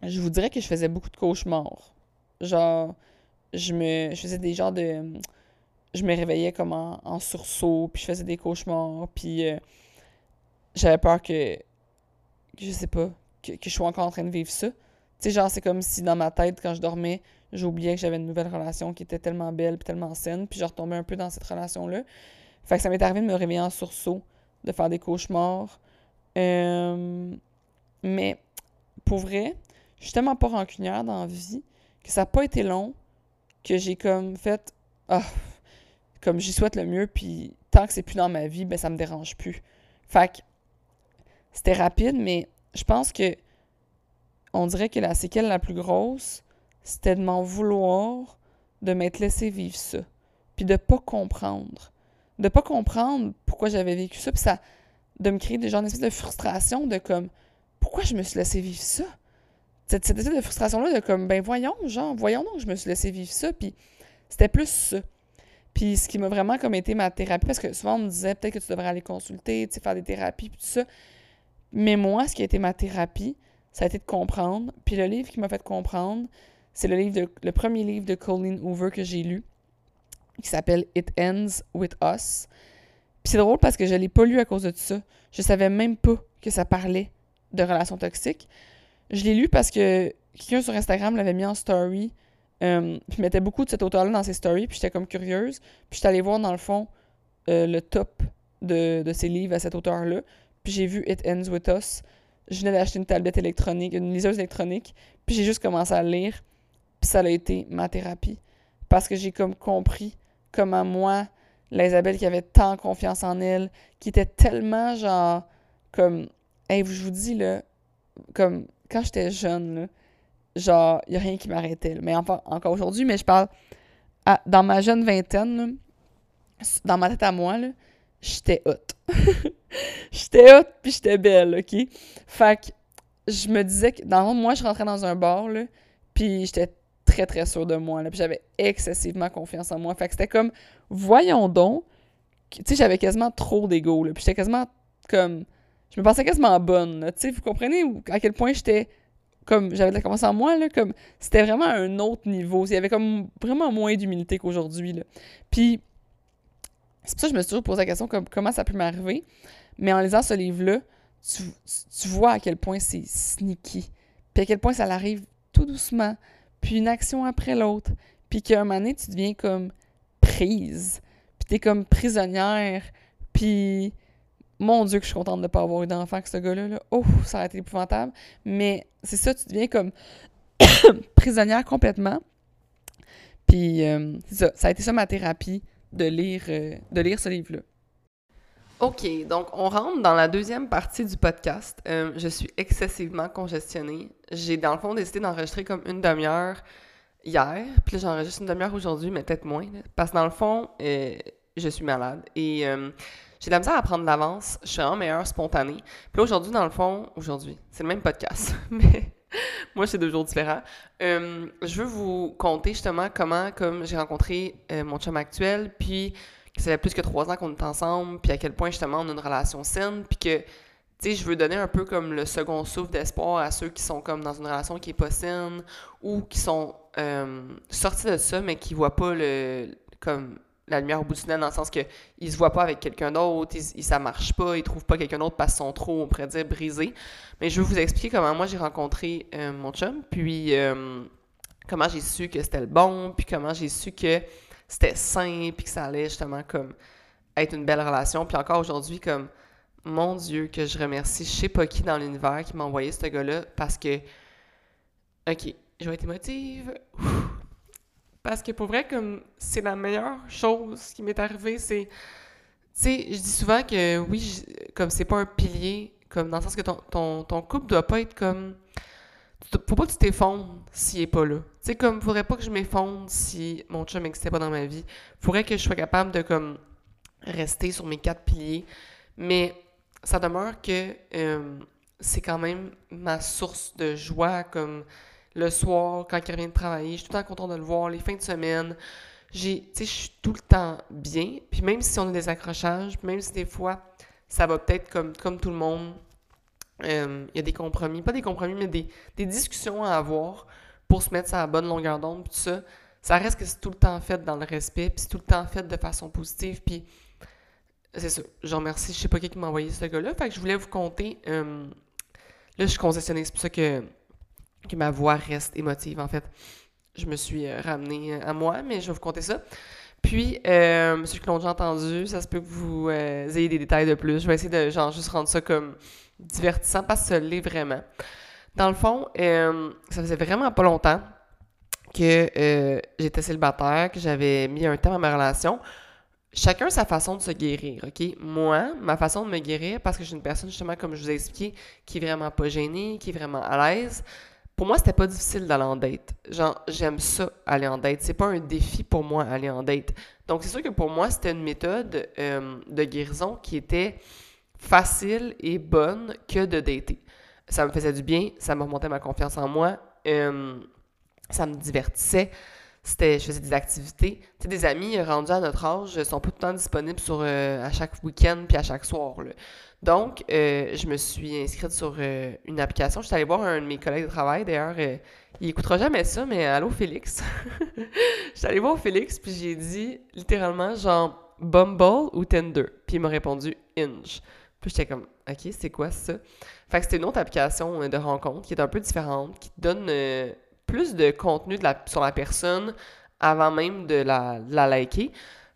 Je vous dirais que je faisais beaucoup de cauchemars. Genre, je me je faisais des genres de... Je me réveillais comme en, sursaut, puis je faisais des cauchemars, puis euh, j'avais peur que je sais pas, que, je sois encore en train de vivre ça. Tu sais, genre, c'est comme si dans ma tête, quand je dormais, j'oubliais que j'avais une nouvelle relation qui était tellement belle puis tellement saine, puis je retombais un peu dans cette relation-là. Fait que ça m'est arrivé de me réveiller en sursaut, de faire des cauchemars. Euh, mais, pour vrai, je suis tellement pas rancunière dans la vie que ça n'a pas été long que j'ai comme fait ah, comme j'y souhaite le mieux, puis tant que c'est plus dans ma vie, ben ça me dérange plus. Fait que c'était rapide, mais je pense que on dirait que la séquelle la plus grosse, c'était de m'en vouloir de m'être laissé vivre ça. Puis de pas comprendre. De pas comprendre pourquoi j'avais vécu ça. Puis ça, de me créer des genres de frustration de comme, pourquoi je me suis laissé vivre ça? Cette, cette espèce de frustration-là de comme, ben voyons, genre, voyons donc, je me suis laissé vivre ça. Puis c'était plus ça. Puis ce qui m'a vraiment comme été ma thérapie, parce que souvent on me disait peut-être que tu devrais aller consulter, tu sais, faire des thérapies, puis tout ça. Mais moi, ce qui a été ma thérapie, ça a été de comprendre. Puis le livre qui m'a fait comprendre, c'est le premier livre de Colleen Hoover que j'ai lu, qui s'appelle It Ends With Us. Puis c'est drôle parce que je l'ai pas lu à cause de ça. Je savais même pas que ça parlait de relations toxiques. Je l'ai lu parce que quelqu'un sur Instagram l'avait mis en story. Euh, puis mettait beaucoup de cet auteur-là dans ses stories. Puis j'étais comme curieuse. Puis j'étais allée voir dans le fond euh, le top de, de ses livres à cet auteur-là. Puis j'ai vu It Ends With Us. Je venais d'acheter une tablette électronique, une liseuse électronique. Puis j'ai juste commencé à lire. Puis ça a été ma thérapie. Parce que j'ai comme compris comment moi, la Isabelle qui avait tant confiance en elle, qui était tellement genre comme hey, je vous dis là, comme quand j'étais jeune là, genre il y a rien qui m'arrêtait. Mais encore aujourd'hui, mais je parle dans ma jeune vingtaine, dans ma tête à moi, là, j'étais hot. [laughs] j'étais hot, puis j'étais belle, OK? Fait que je me disais que, dans moi, je rentrais dans un bar, là, puis j'étais très, très sûre de moi, là, puis j'avais excessivement confiance en moi. Fait que c'était comme, voyons donc, tu sais, j'avais quasiment trop d'ego, là, puis j'étais quasiment comme, je me pensais quasiment bonne, tu sais, vous comprenez à quel point j'étais comme j'avais de la confiance en moi là comme c'était vraiment un autre niveau il y avait comme vraiment moins d'humilité qu'aujourd'hui là puis c'est pour ça que je me suis toujours posé la question comme, comment ça peut m'arriver? Mais en lisant ce livre-là, tu, vois à quel point c'est sneaky. Puis à quel point ça arrive tout doucement, puis une action après l'autre. Puis qu'à un moment donné, tu deviens comme prise. Puis t'es comme prisonnière. Puis mon Dieu que je suis contente de ne pas avoir eu d'enfant avec ce gars-là. Là. Oh, ça a été épouvantable. Mais c'est ça, tu deviens comme [coughs] prisonnière complètement. Puis euh, c'est ça, ça a été ça ma thérapie de lire, euh, de lire ce livre-là. OK, donc on rentre dans la deuxième partie du podcast. Euh, je suis excessivement congestionnée. J'ai dans le fond décidé d'enregistrer comme une demi-heure hier, puis j'enregistre une demi-heure aujourd'hui, mais peut-être moins. parce que dans le fond, euh, je suis malade et j'ai de la misère à prendre l'avance. Je suis vraiment meilleure spontanée. Puis aujourd'hui, dans le fond, aujourd'hui, c'est le même podcast, [laughs] mais Moi, c'est deux jours différents. Euh, je veux vous conter justement comment, comme j'ai rencontré euh, mon chum actuel, puis que ça fait plus que trois ans qu'on est ensemble, puis à quel point justement on a une relation saine, puis que, tu sais, je veux donner un peu comme le second souffle d'espoir à ceux qui sont comme dans une relation qui est pas saine ou qui sont euh, sortis de ça, mais qui voient pas le, comme la lumière au bout du tunnel dans le sens qu'ils se voient pas avec quelqu'un d'autre, ils, ça marche pas, ils trouvent pas quelqu'un d'autre parce qu'ils sont trop, on pourrait dire, brisés. Mais je vais vous expliquer comment moi j'ai rencontré euh, mon chum, puis euh, comment j'ai su que c'était le bon, puis comment j'ai su que c'était sain, puis que ça allait justement comme être une belle relation. Puis encore aujourd'hui, comme, mon Dieu, que je remercie je sais pas qui dans l'univers qui m'a envoyé ce gars-là parce que, ok, je vais être émotive. Parce que pour vrai, comme c'est la meilleure chose qui m'est arrivée, c'est. Tu sais, je dis souvent que oui, comme c'est pas un pilier, comme dans le sens que ton, ton, ton doit pas être comme. Faut pas que tu t'effondres s'il est pas là. Tu sais, comme, faudrait pas que je m'effondre si mon chum n'existait pas dans ma vie. Faudrait que je sois capable de, comme, rester sur mes quatre piliers. Mais ça demeure que euh, c'est quand même ma source de joie, comme le soir, quand il revient de travailler. Je suis tout le temps content de le voir, les fins de semaine. J'ai, je suis tout le temps bien. Puis même si on a des accrochages, même si des fois, ça va peut-être comme, comme tout le monde, euh, il y a des compromis. Pas des compromis, mais des, discussions à avoir pour se mettre sur la bonne longueur d'onde, puis ça. Ça reste que c'est tout le temps fait dans le respect, puis c'est tout le temps fait de façon positive, puis c'est ça. Je remercie, je sais pas qui m'a envoyé ce gars-là. Fait que je voulais vous compter. Euh, là, je suis concessionnée, c'est pour ça que que ma voix reste émotive, en fait. Je me suis euh, ramenée à moi, mais je vais vous compter ça. Puis, euh, qui l'ont déjà entendu, ça se peut que vous ayez des détails de plus. Je vais essayer de genre juste rendre ça comme divertissant parce que ça l'est vraiment. Dans le fond, ça faisait vraiment pas longtemps que j'étais célibataire, que j'avais mis un terme à ma relation. Chacun sa façon de se guérir, OK? Moi, ma façon de me guérir, parce que suis une personne, justement, comme je vous ai expliqué, qui est vraiment pas gênée, qui est vraiment à l'aise, pour moi, c'était pas difficile d'aller en date. Genre, j'aime ça, aller en date. C'est pas un défi pour moi, aller en date. Donc, c'est sûr que pour moi, c'était une méthode euh, de guérison qui était facile et bonne que de dater. Ça me faisait du bien, ça me remontait ma confiance en moi, euh, ça me divertissait. C'était, je faisais des activités. Tu sais, des amis rendus à notre âge sont pas tout le temps disponibles sur, euh, à chaque week-end puis à chaque soir. Donc, euh, je me suis inscrite sur euh, une application. Je suis allée voir un de mes collègues de travail. D'ailleurs, euh, il écoutera jamais ça, mais allô Félix? [laughs] je suis allée voir Félix, puis j'ai dit littéralement genre Bumble ou Tinder? Puis il m'a répondu Inge. Puis j'étais comme, OK, c'est quoi ça? Fait que c'était une autre application de rencontre qui est un peu différente, qui donne plus de contenu sur la personne avant même de la, liker.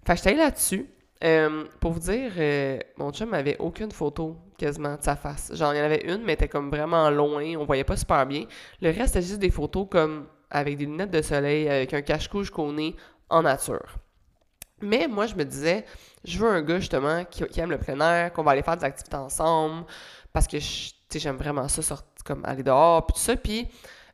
Fait que j'étais là-dessus. Euh, pour vous dire, euh, mon chum avait aucune photo quasiment de sa face. Genre, il y en avait une, mais était comme vraiment loin, on voyait pas super bien. Le reste, c'était juste des photos comme avec des lunettes de soleil, avec un cache-couche qu'on est en nature. Mais moi, je me disais, je veux un gars justement qui, aime le plein air, qu'on va aller faire des activités ensemble, parce que j'aime vraiment ça, sortir, comme aller dehors, puis tout ça. Puis,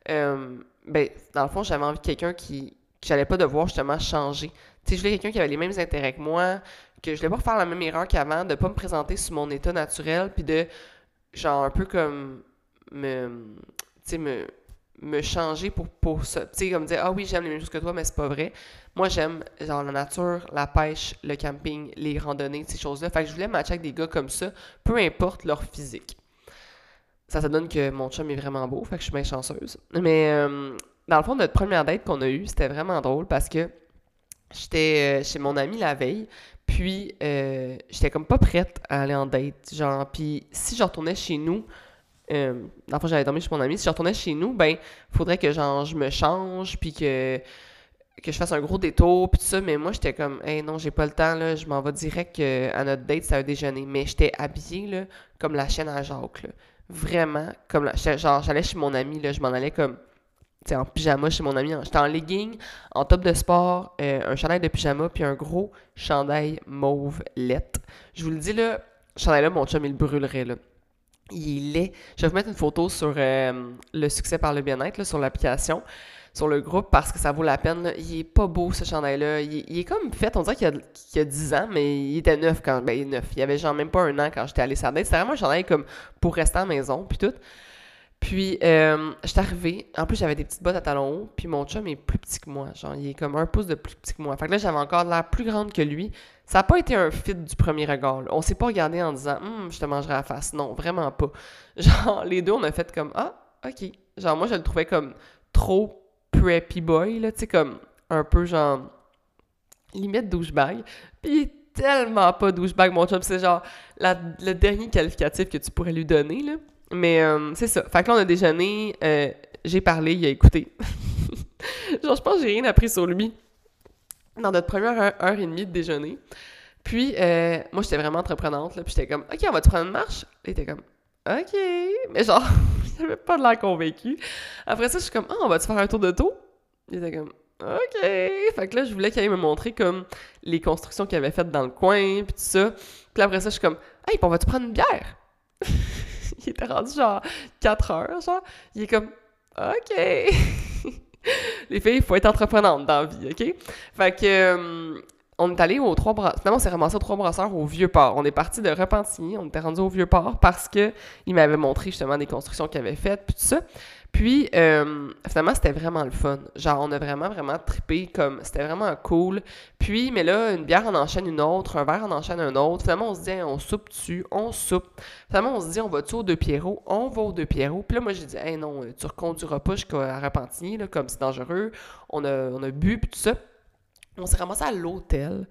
euh, ben, dans le fond, j'avais envie de quelqu'un qui, que j'allais pas devoir justement changer. Tu je voulais quelqu'un qui avait les mêmes intérêts que moi, que je voulais pas faire la même erreur qu'avant, de pas me présenter sur mon état naturel, puis de, genre, un peu comme, me, tu sais, me, me changer pour, pour ça. Tu sais, comme dire, ah oui, j'aime les mêmes choses que toi, mais c'est pas vrai. Moi, j'aime, genre, la nature, la pêche, le camping, les randonnées, ces choses-là. Fait que je voulais matcher avec des gars comme ça, peu importe leur physique. Ça, ça donne que mon chum est vraiment beau, fait que je suis bien chanceuse. Mais, euh, dans le fond, notre première date qu'on a eue, c'était vraiment drôle parce que j'étais euh, chez mon ami la veille, puis euh, j'étais comme pas prête à aller en date. Genre, puis si je retournais chez nous, euh, dans le j'allais dormir chez mon ami, si je retournais chez nous, ben, faudrait que genre, je me change, puis que, que je fasse un gros détour, puis tout ça. Mais moi, j'étais comme, hey, non, j'ai pas le temps, là, je m'en vais direct euh, à notre date, c'est un déjeuner. Mais j'étais habillée, là, comme la chaîne à Jacques. Vraiment, comme genre, j'allais chez mon ami, là, je m'en allais comme en pyjama chez mon ami. J'étais en legging, en top de sport, euh, un chandail de pyjama, puis un gros chandail mauve lette. Je vous le dis, là, chandail-là, mon chum, il le brûlerait, là. Il est. Je vais vous mettre une photo sur euh, le succès par le bien-être, sur l'application, sur le groupe, parce que ça vaut la peine. Il est pas beau, ce chandail-là. Il, est comme fait, on dirait qu'il y, a, 10 ans, mais il était neuf quand... Ben, il est neuf. Il avait genre même pas un an quand j'étais allée sa. C'était vraiment un chandail comme pour rester à maison, puis tout. Puis, euh, j'étais arrivée. En plus, j'avais des petites bottes à talons hauts. Puis, mon chum est plus petit que moi. Genre, il est comme un pouce de plus petit que moi. Fait que là, j'avais encore l'air plus grande que lui. Ça n'a pas été un fit du premier regard. On s'est pas regardé en disant, hum, je te mangerai la face. Non, vraiment pas. [laughs] Genre, les deux, on a fait comme, ah, ok. Genre, moi, je le trouvais comme trop preppy boy, là. Tu sais, comme un peu genre, limite douchebag. Puis, tellement pas douchebag, mon chum. C'est genre le dernier qualificatif que tu pourrais lui donner, là. Mais euh, c'est ça. Fait que là, on a déjeuné, euh, j'ai parlé, il a écouté. [laughs] Genre, je pense que j'ai rien appris sur lui dans notre première heure, et demie de déjeuner. Puis, euh, moi, j'étais vraiment entreprenante, là, puis j'étais comme, OK, on va te prendre une marche? Il était comme, OK. Mais genre, [laughs] j'avais pas de l'air convaincu. Après ça, je suis comme, ah, on va te faire un tour de taux? Il était comme, OK. Fait que là, je voulais qu'il me montrer comme les constructions qu'il avait faites dans le coin, puis tout ça. Puis après ça, je suis comme, hey, on va te prendre une bière? [laughs] il était rendu genre 4 heures, genre. Il est comme, OK. [laughs] [laughs] Les filles, il faut être entreprenante dans la vie, OK? Fait que, euh, on est allé aux trois brasseurs. Finalement, on s'est ramassé aux trois brasseurs au Vieux-Port. On est parti de Repentigny, on était rendu au Vieux-Port parce que il m'avait montré justement des constructions qu'il avait faites, puis tout ça. Puis, euh, finalement, c'était vraiment le fun. Genre, on a vraiment, vraiment trippé, comme, c'était vraiment cool. Puis, mais là, une bière en enchaîne une autre, un verre en enchaîne un autre. Finalement, on se dit, on soupe dessus, on soupe. Finalement, on se dit, on va-tu au Deux Pierrot? On va au Deux Pierrot. Puis là, moi, j'ai dit, hey, non, tu reconduiras pas jusqu'à Repentigny, là, comme c'est dangereux. On a, on a bu, puis tout ça. On s'est ramassé à l'hôtel.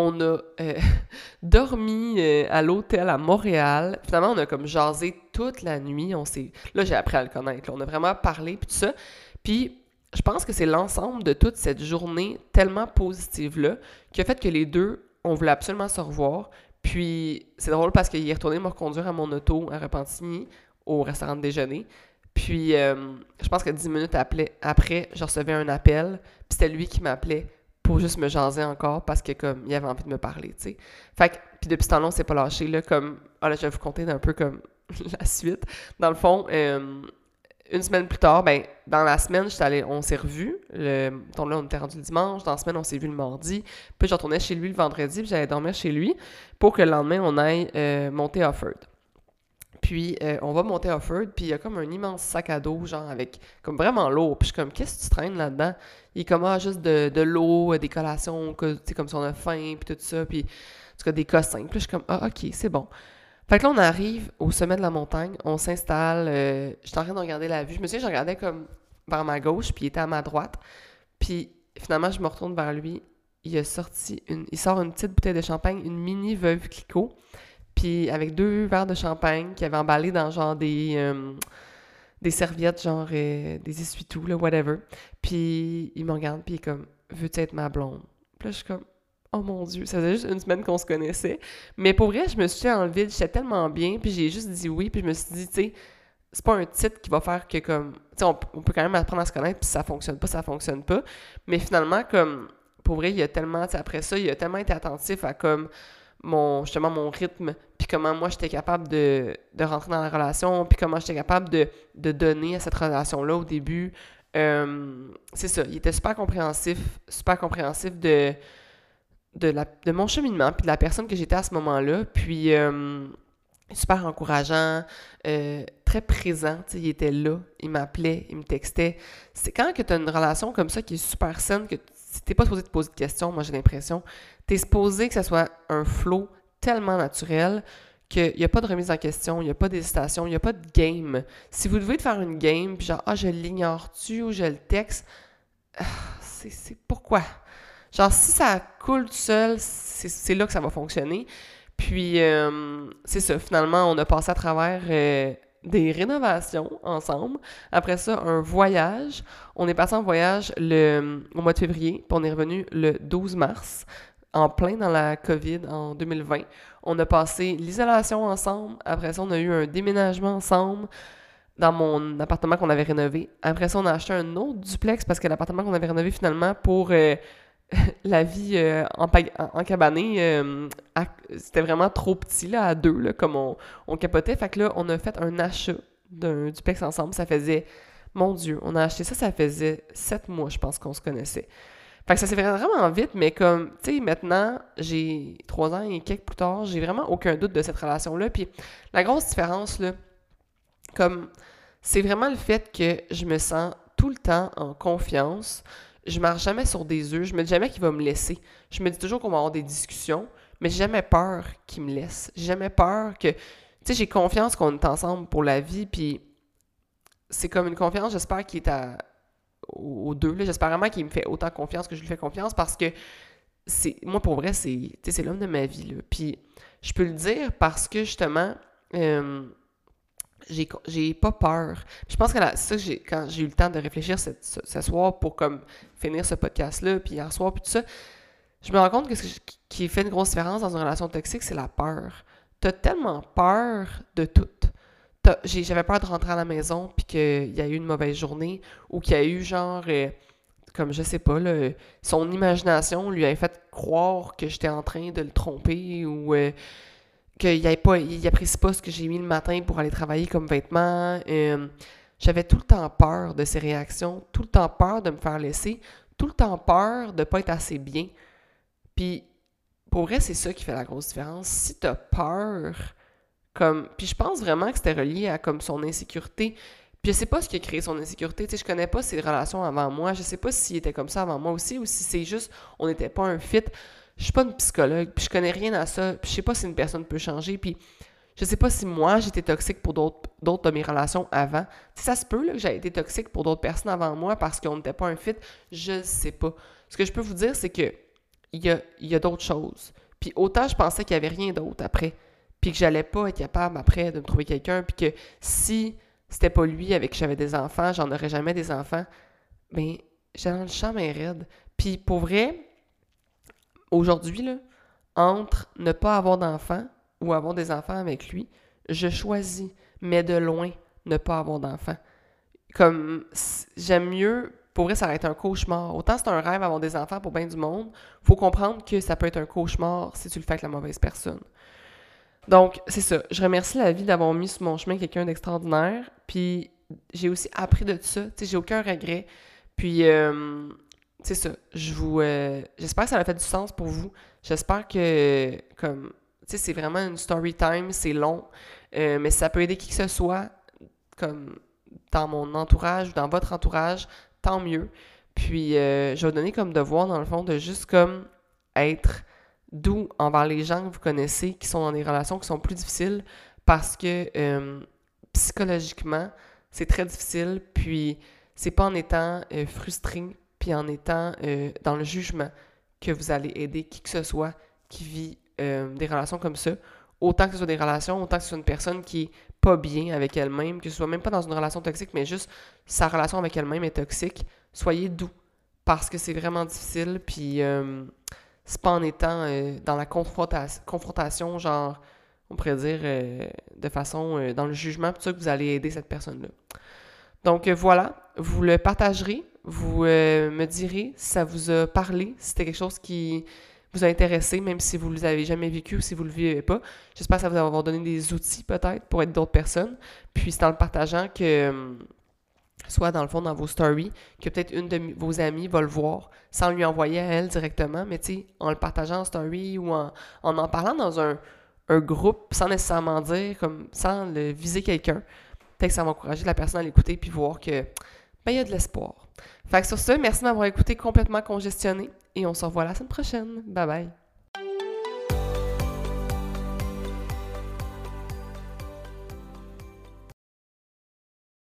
On a euh, [laughs] dormi euh, à l'hôtel à Montréal. Finalement, on a comme jasé toute la nuit. On s'est... Là, j'ai appris à le connaître. On a vraiment parlé, puis tout ça. Puis, je pense que c'est l'ensemble de toute cette journée tellement positive-là qui a fait que les deux, on voulait absolument se revoir. Puis, c'est drôle parce qu'il est retourné me reconduire à mon auto à Repentigny, au restaurant de déjeuner. Puis, euh, je pense que dix minutes après, après, je recevais un appel. Puis, c'était lui qui m'appelait pour juste me jaser encore parce que comme il avait envie de me parler, tu sais. Fait que puis depuis ce temps-là, on s'est pas lâché là comme ah là, je vais vous conter un peu comme [laughs] la suite. Dans le fond, euh, une semaine plus tard, ben dans la semaine, allé, on s'est revus. Là, on était rendu le dimanche. Dans la semaine, on s'est vu le mardi. Puis je retournais chez lui le vendredi, puis j'allais dormir chez lui pour que le lendemain, on aille euh, monter Offord. Puis euh, on va monter à Offord, puis il y a comme un immense sac à dos, genre avec comme vraiment lourd. Puis je suis comme, qu'est-ce que tu traînes là-dedans? Il est comme, ah, juste de, de l'eau, des collations, sais, comme si on a faim, puis tout ça, puis en tout cas des cossins. Puis je suis comme, ah, ok, c'est bon. Fait que là, on arrive au sommet de la montagne, on s'installe, euh, j'étais en train de regarder la vue. Je me souviens, je regardais comme vers ma gauche, puis il était à ma droite. Puis finalement, je me retourne vers lui. Il a sorti une, il sort une petite bouteille de champagne, une mini veuve Clicquot puis avec deux verres de champagne qui avaient emballé dans genre des, euh, des serviettes, genre euh, des essuie-tout, là, whatever. Puis il me regarde, puis il est comme Veux-tu être ma blonde? Puis là, je suis comme Oh mon Dieu, ça faisait juste une semaine qu'on se connaissait. Mais pour vrai, je me suis en vide, j'étais tellement bien, puis j'ai juste dit oui, puis je me suis dit, tu sais, c'est pas un titre qui va faire que comme. Tu sais, on, peut quand même apprendre à se connaître, puis ça fonctionne pas, ça fonctionne pas. Mais finalement, comme. Pour vrai, il y a tellement, après ça, il a tellement été attentif à comme mon justement mon rythme, puis comment moi j'étais capable de, rentrer dans la relation, puis comment j'étais capable de, donner à cette relation-là au début. euh, c'est ça, il était super compréhensif, super compréhensif de, de, de mon cheminement, puis de la personne que j'étais à ce moment-là. Puis, euh, super encourageant, euh, très présent, il était là, il m'appelait, il me textait. C'est quand que tu as une relation comme ça qui est super saine, que t'es pas supposé te poser de questions, moi j'ai l'impression, tu es supposé que ça soit un flow tellement naturel qu'il n'y a pas de remise en question, il n'y a pas d'hésitation, il n'y a pas de game. Si vous devez faire une game, puis genre, ah, je l'ignore-tu ou je le texte, ah, c'est pourquoi? Genre, si ça coule tout seul, c'est là que ça va fonctionner. Puis, euh, c'est ça, finalement, on a passé à travers euh, des rénovations ensemble. Après ça, un voyage. On est passé en voyage au mois de février, puis on est revenu le 12 mars en plein dans la COVID en 2020. On a passé l'isolation ensemble. Après ça, on a eu un déménagement ensemble dans mon appartement qu'on avait rénové. Après ça, on a acheté un autre duplex parce que l'appartement qu'on avait rénové finalement pour euh, [laughs] la vie euh, en, en, euh, c'était vraiment trop petit à deux, comme on, on capotait. Fait que là, on a fait un achat d'un duplex ensemble. Ça faisait, mon Dieu, on a acheté ça, ça faisait sept mois, je pense qu'on se connaissait. Fait que ça s'est vraiment vite, mais comme, tu sais, maintenant, j'ai trois ans et quelques plus tard, j'ai vraiment aucun doute de cette relation-là. Puis la grosse différence, là, comme, c'est vraiment le fait que je me sens tout le temps en confiance. Je marche jamais sur des œufs. Je me dis jamais qu'il va me laisser. Je me dis toujours qu'on va avoir des discussions, mais j'ai jamais peur qu'il me laisse. J'ai jamais peur que. Tu sais, j'ai confiance qu'on est ensemble pour la vie, puis c'est comme une confiance, j'espère, qui est à, aux deux. J'espère vraiment qu'il me fait autant confiance que je lui fais confiance parce que c'est moi, pour vrai, c'est l'homme de ma vie. Là. Puis je peux le dire parce que justement, euh, j'ai pas peur. Je pense que ça, quand j'ai eu le temps de réfléchir ce, ce, soir pour comme finir ce podcast-là, puis hier soir, puis tout ça, je me rends compte que ce qui fait une grosse différence dans une relation toxique, c'est la peur. T'as tellement peur de tout j'avais peur de rentrer à la maison puis qu'il y a eu une mauvaise journée ou qu'il y a eu genre euh, comme je sais pas là, son imagination lui avait fait croire que j'étais en train de le tromper ou euh, qu'il n'apprécie pas ce que j'ai mis le matin pour aller travailler comme vêtements euh, j'avais tout le temps peur de ses réactions tout le temps peur de me faire laisser tout le temps peur de pas être assez bien puis pour vrai c'est ça qui fait la grosse différence si tu as peur comme, puis je pense vraiment que c'était relié à comme son insécurité. Puis je sais pas ce qui a créé son insécurité. Tu sais, je connais pas ses relations avant moi. Je sais pas s'il était comme ça avant moi aussi ou si c'est juste on n'était pas un fit. Je suis pas une psychologue, puis je connais rien à ça. Puis je sais pas si une personne peut changer. Puis je sais pas si moi j'étais toxique pour d'autres de mes relations avant. Si ça se peut là, que j'ai été toxique pour d'autres personnes avant moi parce qu'on n'était pas un fit. Je sais pas. Ce que je peux vous dire, c'est que il y a, y a d'autres choses. Puis autant je pensais qu'il y avait rien d'autre après puis que j'allais pas être capable après de me trouver quelqu'un, puis que si c'était pas lui avec qui j'avais des enfants, j'en aurais jamais des enfants, ben j'allais dans le champ mais raide. Puis pour vrai, aujourd'hui, entre ne pas avoir d'enfants ou avoir des enfants avec lui, je choisis, mais de loin, ne pas avoir d'enfants. Comme j'aime mieux, pour vrai, ça aurait été un cauchemar. Autant c'est un rêve avoir des enfants pour bien du monde, faut comprendre que ça peut être un cauchemar si tu le fais avec la mauvaise personne. Donc, c'est ça. Je remercie la vie d'avoir mis sur mon chemin quelqu'un d'extraordinaire. Puis, j'ai aussi appris de ça. Tu sais, j'ai aucun regret. Puis, euh, c'est ça. Je vous. Euh, j'espère que ça a fait du sens pour vous. J'espère que, comme. Tu sais, c'est vraiment une story time. C'est long. Euh, mais ça peut aider qui que ce soit, comme dans mon entourage ou dans votre entourage, tant mieux. Puis, je vais donner comme devoir, dans le fond, de juste comme être doux envers les gens que vous connaissez qui sont dans des relations qui sont plus difficiles parce que euh, psychologiquement, c'est très difficile. Puis, c'est pas en étant euh, frustré puis en étant euh, dans le jugement que vous allez aider qui que ce soit qui vit des relations comme ça. Autant que ce soit des relations, autant que ce soit une personne qui est pas bien avec elle-même, que ce soit même pas dans une relation toxique, mais juste sa relation avec elle-même est toxique, soyez doux parce que c'est vraiment difficile. Puis c'est pas en étant euh, dans la confrontation, genre, on pourrait dire, euh, de façon, euh, dans le jugement, tout que vous allez aider cette personne-là. Donc voilà, vous le partagerez, vous me direz si ça vous a parlé, si c'était quelque chose qui vous a intéressé, même si vous ne l'avez jamais vécu ou si vous ne le vivez pas. J'espère que ça vous avoir donné des outils peut-être pour être d'autres personnes. Puis c'est en le partageant que soit dans le fond dans vos stories, que peut-être une de vos amies va le voir sans lui envoyer à elle directement, mais tu sais, en le partageant en story ou en en, en parlant dans un, un groupe sans nécessairement dire, comme sans le viser quelqu'un, peut-être que ça va encourager la personne à l'écouter puis voir que ben, y a de l'espoir. Fait que sur ce, merci de m'avoir écouté complètement congestionné et on se revoit la semaine prochaine. Bye bye.